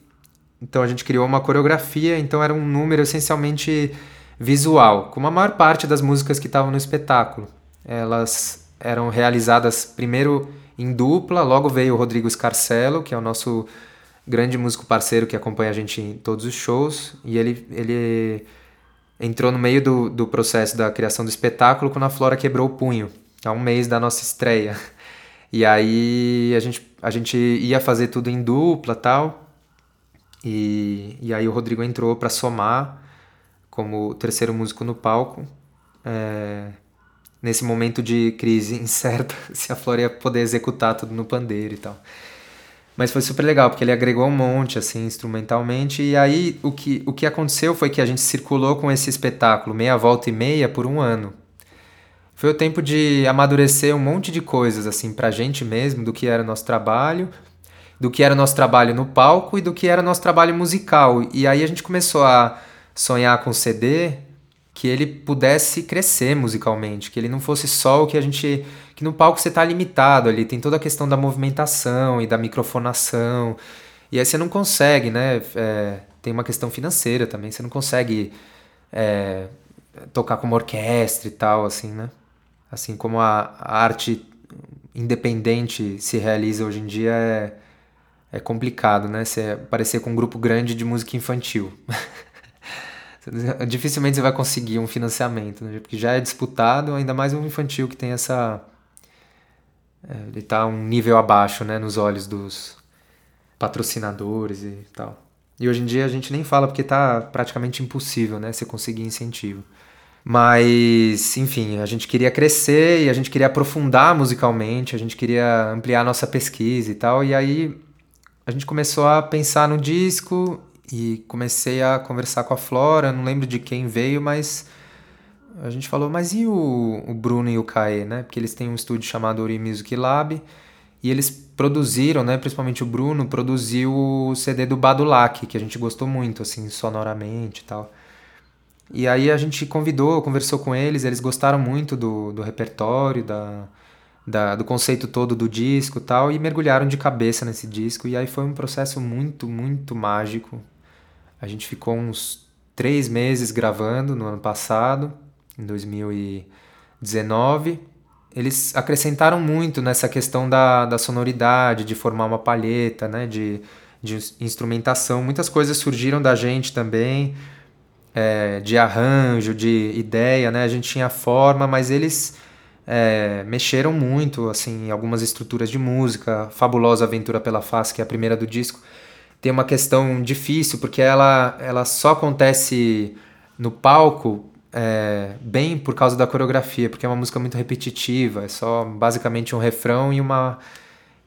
então a gente criou uma coreografia, então era um número essencialmente visual, como a maior parte das músicas que estavam no espetáculo. Elas eram realizadas primeiro em dupla, logo veio o Rodrigo Scarcelo, que é o nosso grande músico parceiro que acompanha a gente em todos os shows, e ele, ele entrou no meio do, do processo da criação do espetáculo quando a Flora quebrou o punho, há um mês da nossa estreia. E aí a gente, a gente ia fazer tudo em dupla tal, e, e aí o Rodrigo entrou para somar como terceiro músico no palco. É, nesse momento de crise incerta, se a Flora ia poder executar tudo no pandeiro e tal. Mas foi super legal, porque ele agregou um monte, assim, instrumentalmente. E aí, o que, o que aconteceu foi que a gente circulou com esse espetáculo meia volta e meia por um ano. Foi o tempo de amadurecer um monte de coisas, assim, pra gente mesmo, do que era o nosso trabalho, do que era o nosso trabalho no palco e do que era o nosso trabalho musical. E aí a gente começou a sonhar com CD, que ele pudesse crescer musicalmente, que ele não fosse só o que a gente. Que no palco você está limitado ali, tem toda a questão da movimentação e da microfonação. E aí você não consegue, né? É, tem uma questão financeira também, você não consegue é, tocar como orquestra e tal, assim, né? Assim como a, a arte independente se realiza hoje em dia é, é complicado, né? Você aparecer com um grupo grande de música infantil. Dificilmente você vai conseguir um financiamento, né? porque já é disputado, ainda mais um infantil que tem essa. É, ele está um nível abaixo né, nos olhos dos patrocinadores e tal. E hoje em dia a gente nem fala porque está praticamente impossível né, você conseguir incentivo. Mas, enfim, a gente queria crescer e a gente queria aprofundar musicalmente, a gente queria ampliar nossa pesquisa e tal. E aí a gente começou a pensar no disco e comecei a conversar com a Flora, não lembro de quem veio, mas a gente falou, mas e o, o Bruno e o Caê, né? Porque eles têm um estúdio chamado Ori Music Lab e eles produziram, né? Principalmente o Bruno produziu o CD do Badulac, que a gente gostou muito, assim, sonoramente e tal. E aí a gente convidou, conversou com eles, eles gostaram muito do, do repertório, da, da, do conceito todo do disco tal, e mergulharam de cabeça nesse disco. E aí foi um processo muito, muito mágico, a gente ficou uns três meses gravando no ano passado, em 2019. Eles acrescentaram muito nessa questão da, da sonoridade, de formar uma palheta, né, de, de instrumentação. Muitas coisas surgiram da gente também, é, de arranjo, de ideia, né? A gente tinha forma, mas eles é, mexeram muito, assim, em algumas estruturas de música. Fabulosa Aventura pela Face, que é a primeira do disco, tem uma questão difícil, porque ela, ela só acontece no palco é, bem por causa da coreografia, porque é uma música muito repetitiva, é só basicamente um refrão e uma,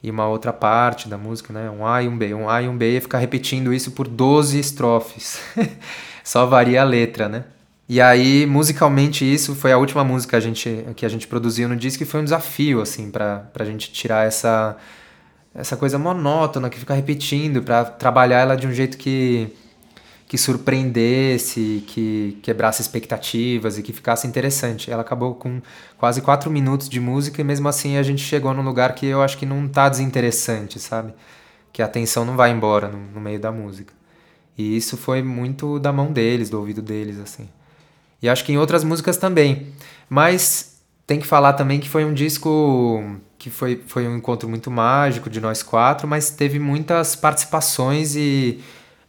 e uma outra parte da música, né? Um A e um B, um A e um B, e ficar repetindo isso por 12 estrofes. só varia a letra, né? E aí, musicalmente, isso foi a última música a gente, que a gente produziu no disco e foi um desafio, assim, pra, pra gente tirar essa essa coisa monótona que fica repetindo para trabalhar ela de um jeito que que surpreendesse, que quebrasse expectativas e que ficasse interessante. Ela acabou com quase quatro minutos de música e mesmo assim a gente chegou num lugar que eu acho que não tá desinteressante, sabe? Que a atenção não vai embora no, no meio da música. E isso foi muito da mão deles, do ouvido deles, assim. E acho que em outras músicas também. Mas tem que falar também que foi um disco que foi, foi um encontro muito mágico de nós quatro, mas teve muitas participações e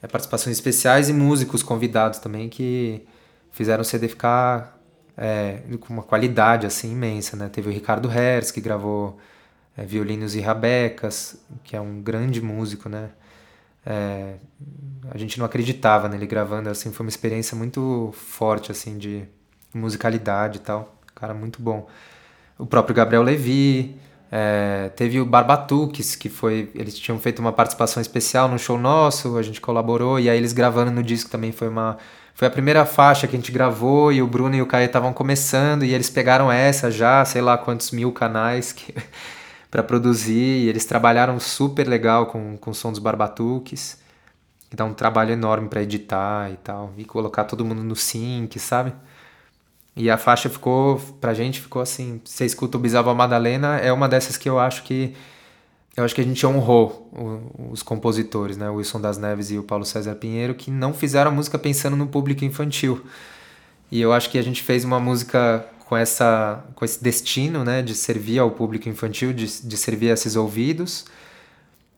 é, participações especiais e músicos convidados também que fizeram o CD ficar é, com uma qualidade assim imensa, né? Teve o Ricardo Herz que gravou é, violinos e rabecas, que é um grande músico, né? É, a gente não acreditava nele gravando, assim, foi uma experiência muito forte assim de musicalidade e tal, cara muito bom. O próprio Gabriel Levi, é, teve o Barbatuques, que foi. Eles tinham feito uma participação especial no show nosso, a gente colaborou, e aí eles gravando no disco também foi uma. Foi a primeira faixa que a gente gravou e o Bruno e o Caio estavam começando e eles pegaram essa já, sei lá quantos mil canais que, para produzir e eles trabalharam super legal com, com o som dos Barbatuques. que dá um trabalho enorme para editar e tal, e colocar todo mundo no sync, sabe? E a faixa ficou, pra gente, ficou assim. Você escuta o Bisava Madalena, é uma dessas que eu acho que. Eu acho que a gente honrou os compositores, né? O Wilson das Neves e o Paulo César Pinheiro, que não fizeram a música pensando no público infantil. E eu acho que a gente fez uma música com, essa, com esse destino, né? De servir ao público infantil, de, de servir a esses ouvidos.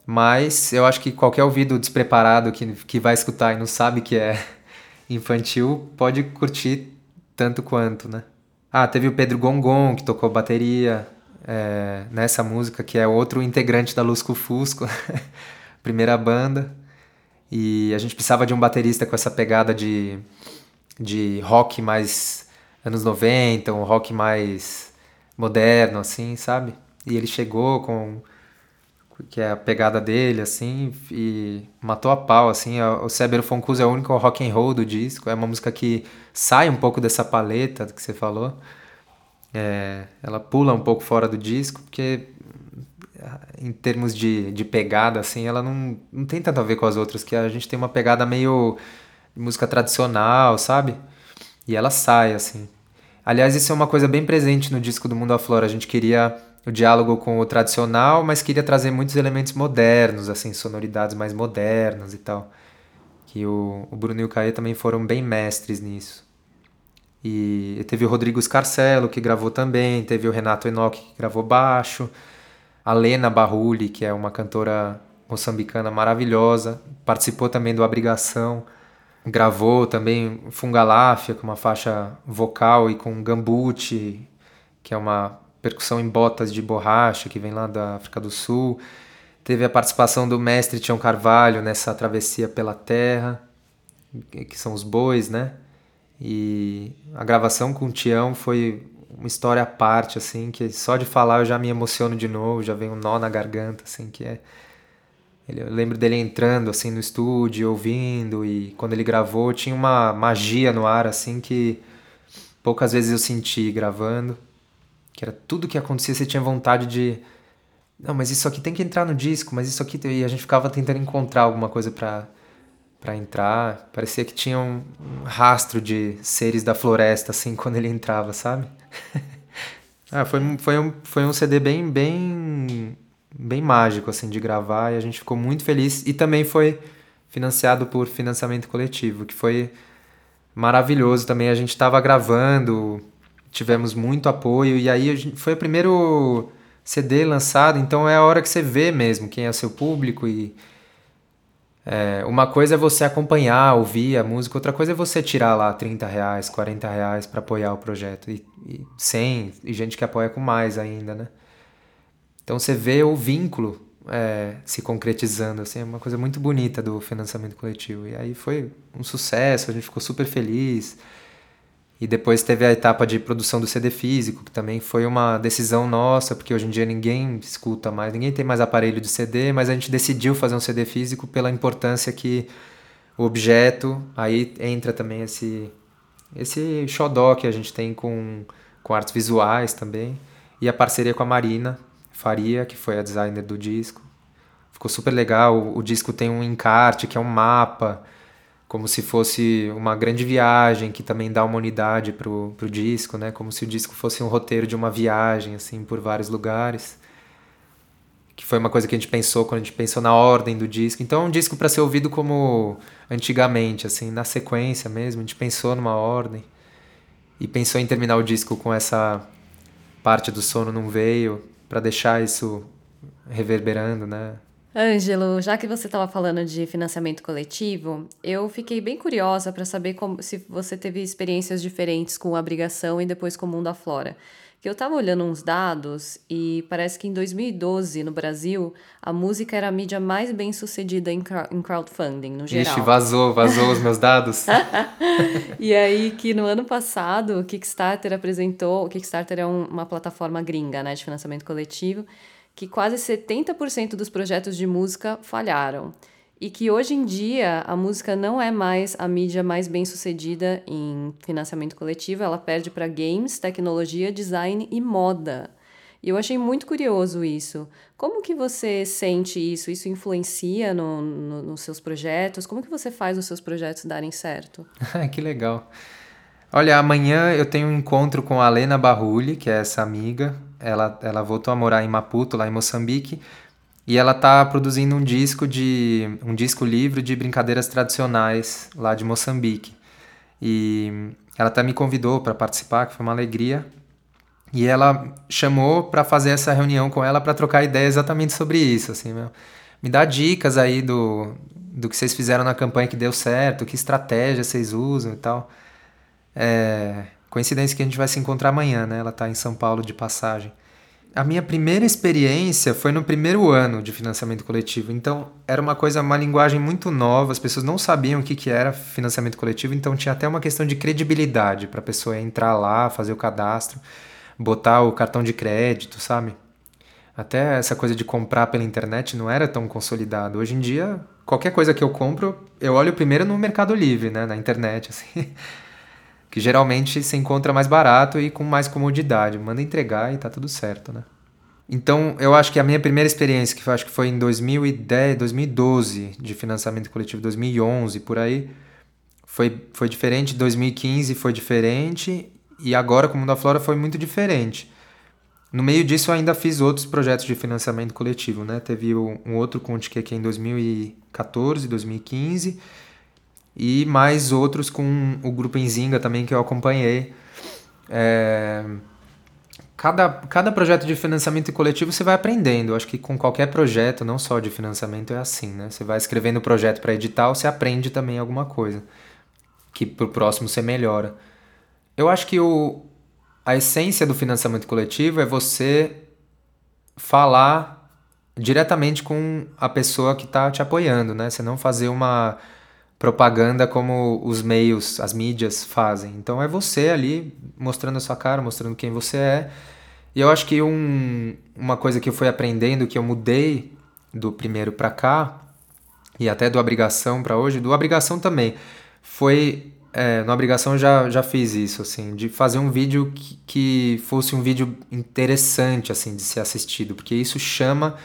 Mas eu acho que qualquer ouvido despreparado que, que vai escutar e não sabe que é infantil pode curtir tanto quanto, né? Ah, teve o Pedro Gongon, que tocou bateria é, nessa música, que é outro integrante da Lusco Fusco, primeira banda. E a gente precisava de um baterista com essa pegada de, de rock mais anos 90, um rock mais moderno, assim, sabe? E ele chegou com que é a pegada dele, assim, e matou a pau, assim. O Cébero Foncuso é o único rock and roll do disco. É uma música que sai um pouco dessa paleta que você falou. É, ela pula um pouco fora do disco, porque em termos de, de pegada, assim, ela não, não tem tanto a ver com as outras, que a gente tem uma pegada meio música tradicional, sabe? E ela sai, assim. Aliás, isso é uma coisa bem presente no disco do Mundo Aflora. A gente queria o diálogo com o tradicional, mas queria trazer muitos elementos modernos, assim, sonoridades mais modernas e tal. Que o, o Bruno e o Caê também foram bem mestres nisso. E teve o Rodrigo Scarcelo, que gravou também, teve o Renato Enoch, que gravou baixo, a Lena Barruli, que é uma cantora moçambicana maravilhosa, participou também do Abrigação, gravou também Fungaláfia, com uma faixa vocal, e com Gambuti, que é uma percussão em botas de borracha, que vem lá da África do Sul. Teve a participação do mestre Tião Carvalho nessa travessia pela terra, que são os bois, né? E a gravação com o Tião foi uma história à parte, assim, que só de falar eu já me emociono de novo, já vem um nó na garganta, assim, que é... Eu lembro dele entrando, assim, no estúdio, ouvindo, e quando ele gravou tinha uma magia no ar, assim, que poucas vezes eu senti gravando que era tudo que acontecia, você tinha vontade de. Não, mas isso aqui tem que entrar no disco, mas isso aqui. E a gente ficava tentando encontrar alguma coisa para para entrar. Parecia que tinha um, um, rastro de seres da floresta, assim, quando ele entrava, sabe? ah, foi, foi, um, foi um CD bem, bem, bem mágico, assim, de gravar e a gente ficou muito feliz. E também foi financiado por financiamento coletivo, que foi maravilhoso também. A gente estava gravando tivemos muito apoio e aí foi o primeiro CD lançado, então é a hora que você vê mesmo quem é o seu público e é, uma coisa é você acompanhar, ouvir a música, outra coisa é você tirar lá 30 reais, 40 reais para apoiar o projeto e, e 100 e gente que apoia com mais ainda, né? Então você vê o vínculo é, se concretizando, assim, é uma coisa muito bonita do financiamento coletivo. E aí foi um sucesso, a gente ficou super feliz. E depois teve a etapa de produção do CD físico, que também foi uma decisão nossa, porque hoje em dia ninguém escuta mais, ninguém tem mais aparelho de CD, mas a gente decidiu fazer um CD físico pela importância que o objeto, aí entra também esse esse xodó que a gente tem com, com artes visuais também, e a parceria com a Marina Faria, que foi a designer do disco. Ficou super legal, o, o disco tem um encarte, que é um mapa, como se fosse uma grande viagem que também dá uma unidade pro, pro disco, né? Como se o disco fosse um roteiro de uma viagem, assim, por vários lugares. Que foi uma coisa que a gente pensou quando a gente pensou na ordem do disco. Então é um disco para ser ouvido como antigamente, assim, na sequência mesmo. A gente pensou numa ordem. E pensou em terminar o disco com essa parte do sono não veio, para deixar isso reverberando, né? Ângelo, já que você estava falando de financiamento coletivo, eu fiquei bem curiosa para saber como, se você teve experiências diferentes com a Abrigação e depois com o Mundo Aflora. Que eu estava olhando uns dados e parece que em 2012, no Brasil, a música era a mídia mais bem sucedida em, crowdfunding, no geral. Ixi, vazou, vazou os meus dados. e aí que no ano passado, o Kickstarter apresentou... O Kickstarter é um, uma plataforma gringa, né, de financiamento coletivo que quase 70% dos projetos de música falharam e que hoje em dia a música não é mais a mídia mais bem sucedida em financiamento coletivo, ela perde para games, tecnologia, design e moda. E eu achei muito curioso isso. Como que você sente isso? Isso influencia no, no, nos seus projetos? Como que você faz os seus projetos darem certo? que legal. Olha, amanhã eu tenho um encontro com a Lena Barrulli, que é essa amiga. Ela, ela voltou a morar em Maputo, lá em Moçambique, e ela tá produzindo um disco de um disco livro de brincadeiras tradicionais lá de Moçambique. E ela até me convidou para participar, que foi uma alegria. E ela chamou para fazer essa reunião com ela para trocar ideia exatamente sobre isso, assim, meu. Me dá dicas aí do, do que vocês fizeram na campanha que deu certo, que estratégia vocês usam e tal. É, coincidência que a gente vai se encontrar amanhã, né? Ela tá em São Paulo de passagem. A minha primeira experiência foi no primeiro ano de financiamento coletivo. Então, era uma coisa, uma linguagem muito nova, as pessoas não sabiam o que, que era financiamento coletivo, então tinha até uma questão de credibilidade para a pessoa entrar lá, fazer o cadastro botar o cartão de crédito, sabe? Até essa coisa de comprar pela internet não era tão consolidado. Hoje em dia, qualquer coisa que eu compro, eu olho primeiro no Mercado Livre, né, na internet, assim. que geralmente se encontra mais barato e com mais comodidade. Manda entregar e tá tudo certo, né? Então, eu acho que a minha primeira experiência, que acho que foi em 2010, 2012, de financiamento coletivo, 2011, por aí, foi, foi diferente. 2015 foi diferente e agora com o Mundo da Flora foi muito diferente. No meio disso eu ainda fiz outros projetos de financiamento coletivo, né? Teve um outro com o Tiqueque em 2014, 2015 e mais outros com o Grupo Enzinga também que eu acompanhei. É... Cada, cada projeto de financiamento coletivo você vai aprendendo. Eu acho que com qualquer projeto, não só de financiamento, é assim, né? Você vai escrevendo o projeto para edital, você aprende também alguma coisa. Que pro próximo você melhora. Eu acho que o, a essência do financiamento coletivo é você falar diretamente com a pessoa que está te apoiando, né? Você não fazer uma propaganda como os meios, as mídias fazem. Então é você ali mostrando a sua cara, mostrando quem você é. E eu acho que um, uma coisa que eu fui aprendendo, que eu mudei do primeiro para cá, e até do obrigação para hoje, do obrigação também, foi é, na obrigação eu já, já fiz isso, assim, de fazer um vídeo que, que fosse um vídeo interessante, assim, de ser assistido, porque isso chama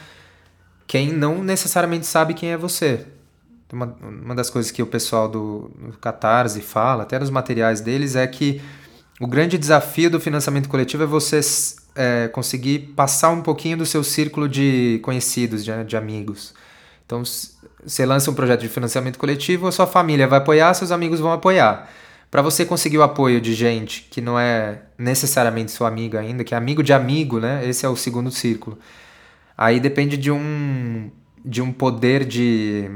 quem não necessariamente sabe quem é você. Uma, uma das coisas que o pessoal do, do Catarse fala, até nos materiais deles, é que o grande desafio do financiamento coletivo é você é, conseguir passar um pouquinho do seu círculo de conhecidos, de, de amigos. Então, você lança um projeto de financiamento coletivo, a sua família vai apoiar, seus amigos vão apoiar. Para você conseguir o apoio de gente que não é necessariamente sua amiga ainda, que é amigo de amigo, né? Esse é o segundo círculo. Aí depende de um de um poder de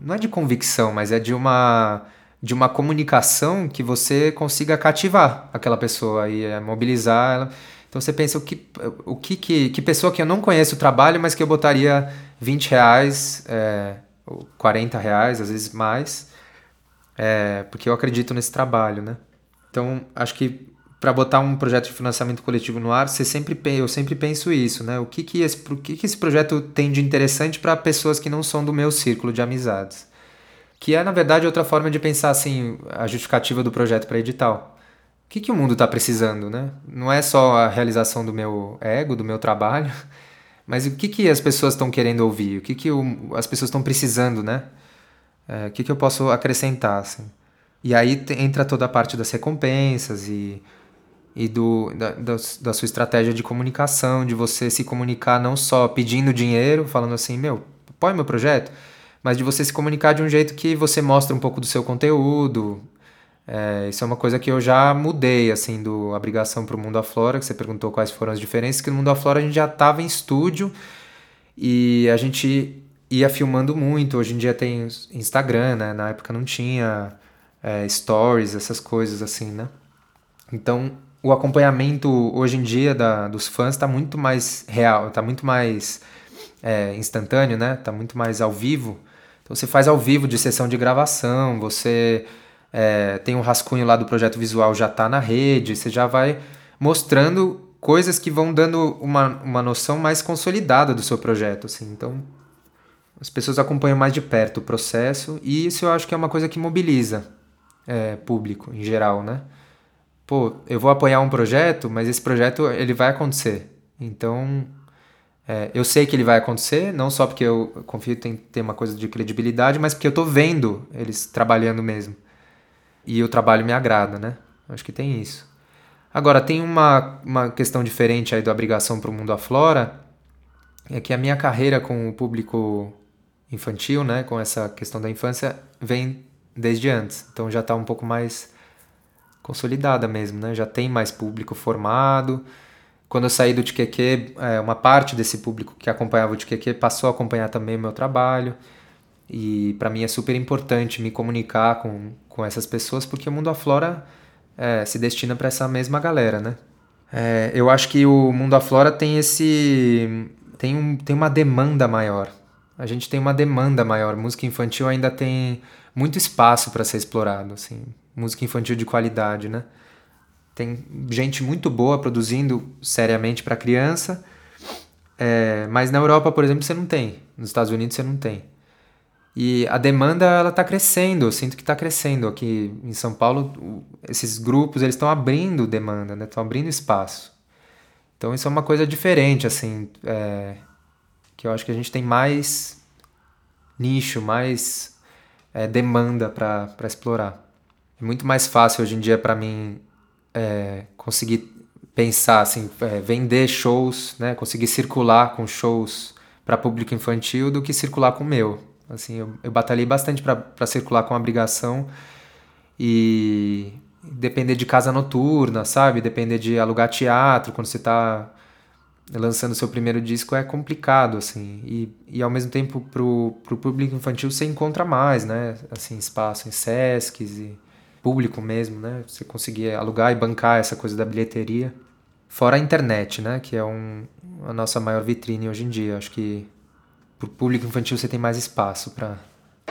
não é de convicção, mas é de uma de uma comunicação que você consiga cativar aquela pessoa e é, mobilizar ela. Então você pensa o que o que, que que pessoa que eu não conheço o trabalho, mas que eu botaria 20 reais é, 40 reais, às vezes mais, é, porque eu acredito nesse trabalho, né? Então, acho que para botar um projeto de financiamento coletivo no ar, você sempre, eu sempre penso isso, né? O que, que, esse, que, que esse projeto tem de interessante para pessoas que não são do meu círculo de amizades? Que é, na verdade, outra forma de pensar assim, a justificativa do projeto para edital. O que, que o mundo está precisando, né? Não é só a realização do meu ego, do meu trabalho, mas o que, que as pessoas estão querendo ouvir? O que, que as pessoas estão precisando, né? É, o que, que eu posso acrescentar, assim? E aí entra toda a parte das recompensas e, e do, da, da, da, sua estratégia de comunicação, de você se comunicar não só pedindo dinheiro, falando assim, meu, apoia meu projeto, mas de você se comunicar de um jeito que você mostra um pouco do seu conteúdo, é, isso é uma coisa que eu já mudei, assim, do Abrigação para o Mundo Aflora, que você perguntou quais foram as diferenças, que no Mundo Aflora a gente já estava em estúdio e a gente ia filmando muito. Hoje em dia tem Instagram, né? Na época não tinha é, stories, essas coisas assim, né? Então, o acompanhamento hoje em dia da, dos fãs está muito mais real, está muito mais é, instantâneo, né? Está muito mais ao vivo. Então, você faz ao vivo de sessão de gravação, você é, tem um rascunho lá do projeto visual, já está na rede, você já vai mostrando coisas que vão dando uma, uma noção mais consolidada do seu projeto. Assim. Então, as pessoas acompanham mais de perto o processo e isso eu acho que é uma coisa que mobiliza é, público em geral, né? Pô, eu vou apoiar um projeto, mas esse projeto ele vai acontecer. Então, é, eu sei que ele vai acontecer, não só porque eu confio em ter uma coisa de credibilidade, mas porque eu tô vendo eles trabalhando mesmo. E o trabalho me agrada, né? Acho que tem isso. Agora, tem uma, uma questão diferente aí do Abrigação para o Mundo Aflora, é que a minha carreira com o público infantil, né, com essa questão da infância, vem desde antes. Então já está um pouco mais consolidada mesmo, né? Já tem mais público formado. Quando eu saí do Tiqueque, é, uma parte desse público que acompanhava o Tiqueque passou a acompanhar também o meu trabalho. E para mim é super importante me comunicar com, com essas pessoas, porque o Mundo Aflora é, se destina para essa mesma galera, né? É, eu acho que o Mundo Aflora tem esse... Tem, um, tem uma demanda maior. A gente tem uma demanda maior. Música infantil ainda tem muito espaço para ser explorado, assim. Música infantil de qualidade, né? Tem gente muito boa produzindo seriamente para criança, é, mas na Europa, por exemplo, você não tem. Nos Estados Unidos você não tem. E a demanda ela está crescendo, eu sinto que está crescendo aqui em São Paulo. Esses grupos eles estão abrindo demanda, né? Estão abrindo espaço. Então isso é uma coisa diferente, assim, é, que eu acho que a gente tem mais nicho, mais é, demanda para explorar. Muito mais fácil hoje em dia para mim é, conseguir pensar, assim, é, vender shows, né, conseguir circular com shows para público infantil do que circular com o meu. Assim, eu, eu batalhei bastante para circular com abrigação e depender de casa noturna, sabe? Depender de alugar teatro quando você está lançando seu primeiro disco é complicado, assim. E, e ao mesmo tempo, pro, pro público infantil você encontra mais, né? Assim, espaço em Sescs e público mesmo, né? Você conseguir alugar e bancar essa coisa da bilheteria. Fora a internet, né? Que é um, a nossa maior vitrine hoje em dia. Acho que pro público infantil você tem mais espaço para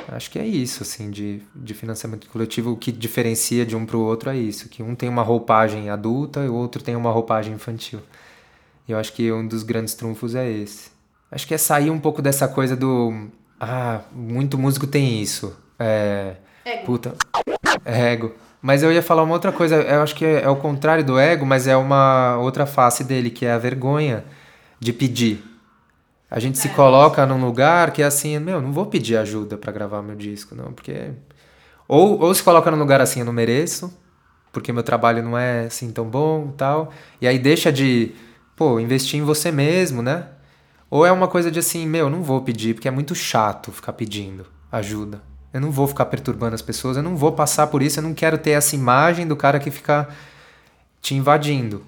Acho que é isso, assim, de, de financiamento coletivo. O que diferencia de um para o outro é isso, que um tem uma roupagem adulta e o outro tem uma roupagem infantil. E eu acho que um dos grandes trunfos é esse. Acho que é sair um pouco dessa coisa do. Ah, muito músico tem isso. É. Ego. Puta. É ego. Mas eu ia falar uma outra coisa, eu acho que é, é o contrário do ego, mas é uma outra face dele, que é a vergonha de pedir. A gente se coloca num lugar que é assim, meu, não vou pedir ajuda para gravar meu disco, não, porque. Ou, ou se coloca num lugar assim, eu não mereço, porque meu trabalho não é assim tão bom e tal. E aí deixa de pô, investir em você mesmo, né? Ou é uma coisa de assim, meu, não vou pedir, porque é muito chato ficar pedindo ajuda. Eu não vou ficar perturbando as pessoas, eu não vou passar por isso, eu não quero ter essa imagem do cara que fica te invadindo.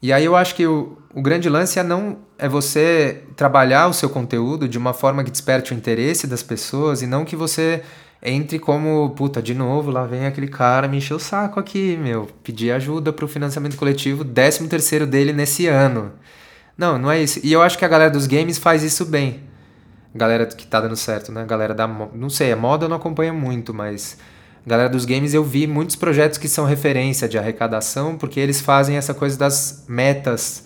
E aí eu acho que o, o grande lance é não é você trabalhar o seu conteúdo de uma forma que desperte o interesse das pessoas e não que você entre como, puta, de novo, lá vem aquele cara me encheu o saco aqui, meu, pedir ajuda pro financiamento coletivo, 13 terceiro dele nesse ano. Não, não é isso. E eu acho que a galera dos games faz isso bem. Galera que tá dando certo, né? Galera da. Não sei, a moda eu não acompanho muito, mas. Galera dos games eu vi muitos projetos que são referência de arrecadação, porque eles fazem essa coisa das metas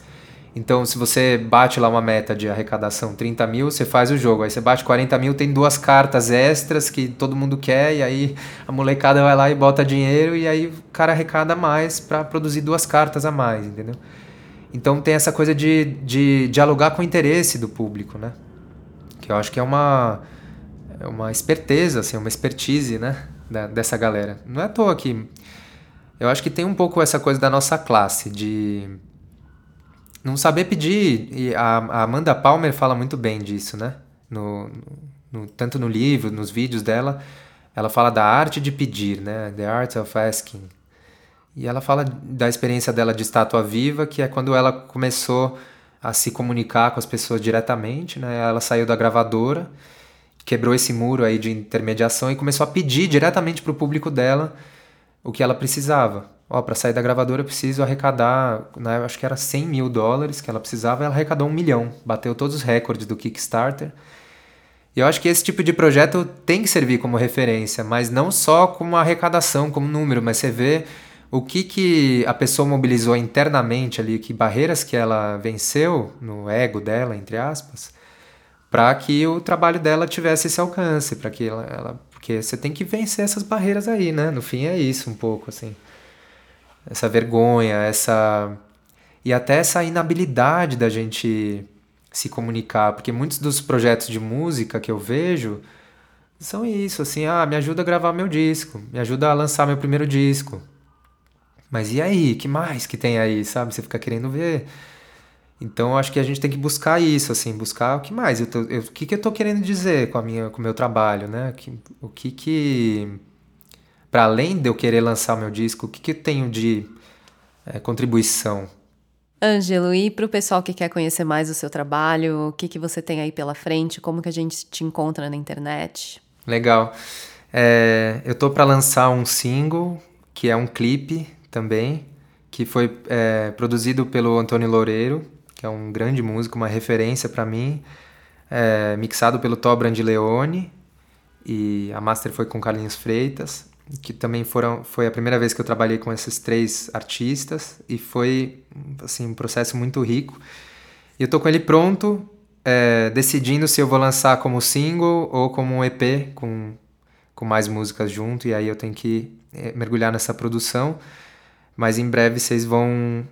então, se você bate lá uma meta de arrecadação 30 mil, você faz o jogo. Aí você bate 40 mil, tem duas cartas extras que todo mundo quer, e aí a molecada vai lá e bota dinheiro, e aí o cara arrecada mais para produzir duas cartas a mais, entendeu? Então tem essa coisa de, de dialogar com o interesse do público, né? Que eu acho que é uma, é uma esperteza, assim, uma expertise, né? Da, dessa galera. Não é à toa que. Eu acho que tem um pouco essa coisa da nossa classe, de não saber pedir. E a, a, Amanda Palmer fala muito bem disso, né? No, no, tanto no livro, nos vídeos dela, ela fala da arte de pedir, né? The Art of Asking. E ela fala da experiência dela de estátua viva, que é quando ela começou a se comunicar com as pessoas diretamente, né? Ela saiu da gravadora, quebrou esse muro aí de intermediação e começou a pedir diretamente para o público dela o que ela precisava ó, para sair da gravadora eu preciso arrecadar, né, acho que era 100 mil dólares que ela precisava, ela arrecadou um milhão, bateu todos os recordes do Kickstarter. E eu acho que esse tipo de projeto tem que servir como referência, mas não só como arrecadação, como número, mas você vê o que, que a pessoa mobilizou internamente ali, que barreiras que ela venceu no ego dela, entre aspas, para que o trabalho dela tivesse esse alcance, para que ela, ela, porque você tem que vencer essas barreiras aí, né? No fim é isso um pouco assim essa vergonha, essa. e até essa inabilidade da gente se comunicar, porque muitos dos projetos de música que eu vejo são isso, assim, ah, me ajuda a gravar meu disco, me ajuda a lançar meu primeiro disco. Mas e aí, que mais que tem aí, sabe? Você fica querendo ver. Então eu acho que a gente tem que buscar isso, assim, buscar o que mais, eu tô, eu, o que, que eu tô querendo dizer com a minha, com o meu trabalho, né? Que, o que que para além de eu querer lançar o meu disco, o que que eu tenho de é, contribuição? Ângelo, e para o pessoal que quer conhecer mais o seu trabalho, o que que você tem aí pela frente? Como que a gente te encontra na internet? Legal. É, eu tô para lançar um single que é um clipe também, que foi é, produzido pelo Antônio Loureiro, que é um grande músico, uma referência para mim, é, mixado pelo Tobran Leone, e a master foi com Carlinhos Freitas, que também foram, foi a primeira vez que eu trabalhei com esses três artistas, e foi assim, um processo muito rico. E eu tô com ele pronto, é, decidindo se eu vou lançar como single ou como um EP com, com mais músicas junto, e aí eu tenho que é, mergulhar nessa produção. Mas em breve vocês vão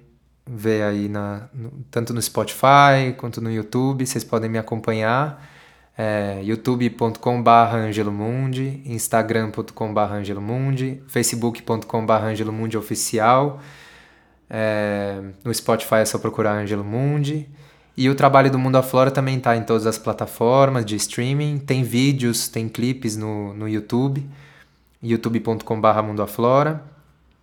ver aí na, no, tanto no Spotify quanto no YouTube, vocês podem me acompanhar. É, youtube.com.br angelomundi, instagram.com.br angelomundi, facebook.com.br angelomundi oficial. É, no Spotify é só procurar Angelo Mundi. E o trabalho do Mundo Aflora também está em todas as plataformas de streaming. Tem vídeos, tem clipes no, no YouTube, youtube.com.br Mundo Aflora.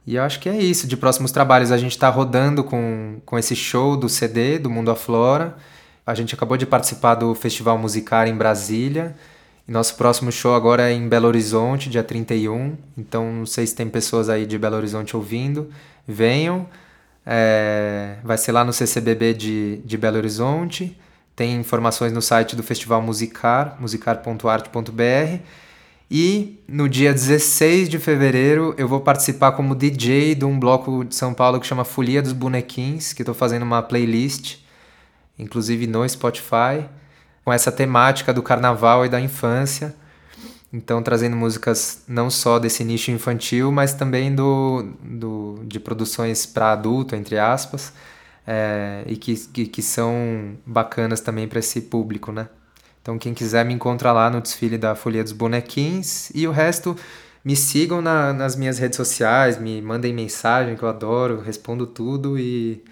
E eu acho que é isso. De próximos trabalhos, a gente está rodando com, com esse show do CD, do Mundo Aflora. A gente acabou de participar do Festival Musicar em Brasília. E nosso próximo show agora é em Belo Horizonte, dia 31. Então, não sei se tem pessoas aí de Belo Horizonte ouvindo. Venham. É, vai ser lá no CCBB de, de Belo Horizonte. Tem informações no site do Festival Musicar, musicar.arte.br. E no dia 16 de fevereiro eu vou participar como DJ de um bloco de São Paulo que chama Folia dos Bonequins, que estou fazendo uma playlist, inclusive no Spotify, com essa temática do carnaval e da infância. Então trazendo músicas não só desse nicho infantil, mas também do, do de produções para adulto, entre aspas, é, e que, que, que são bacanas também para esse público, né? Então, quem quiser me encontra lá no desfile da Folia dos Bonequins. E o resto, me sigam na, nas minhas redes sociais, me mandem mensagem, que eu adoro, respondo tudo e,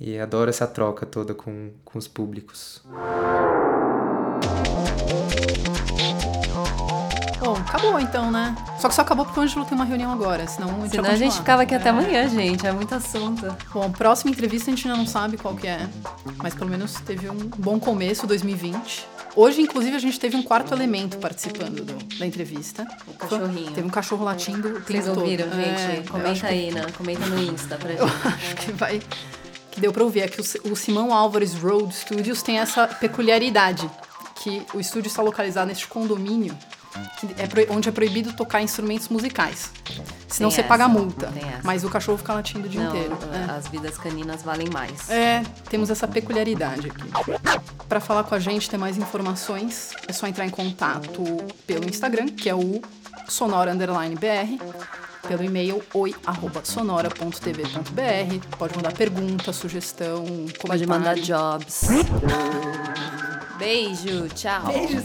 e adoro essa troca toda com, com os públicos. Acabou então, né? Só que só acabou porque o Ângelo tem uma reunião agora, senão a gente Senão a gente ficava aqui até É. amanhã, gente. É muito assunto. Bom, próxima entrevista a gente ainda não sabe qual que é, mas pelo menos teve um bom começo, 2020. Hoje, inclusive, a gente teve um quarto elemento participando do- da entrevista. O cachorrinho. Teve um cachorro latindo o Vocês todo. ouviram, É, gente? eu comenta acho que- aí, né? Comenta no Insta pra Eu gente. acho que vai. Que deu pra ouvir. É que o, o Simão Álvares Road Studios tem essa peculiaridade. Que o estúdio está localizado neste condomínio é onde é proibido tocar instrumentos musicais. Senão Tem você paga essa, multa. tem essa. Mas o cachorro fica latindo o dia Não, inteiro. É. as vidas caninas valem mais. É, temos essa peculiaridade aqui. Para falar com a gente, ter mais informações, é só entrar em contato pelo Instagram, que é o sonora underline br, pelo e-mail oi@sonora.tv.br. Pode mandar pergunta, sugestão, Pode comentário. mandar jobs. Beijo, tchau. Beijos.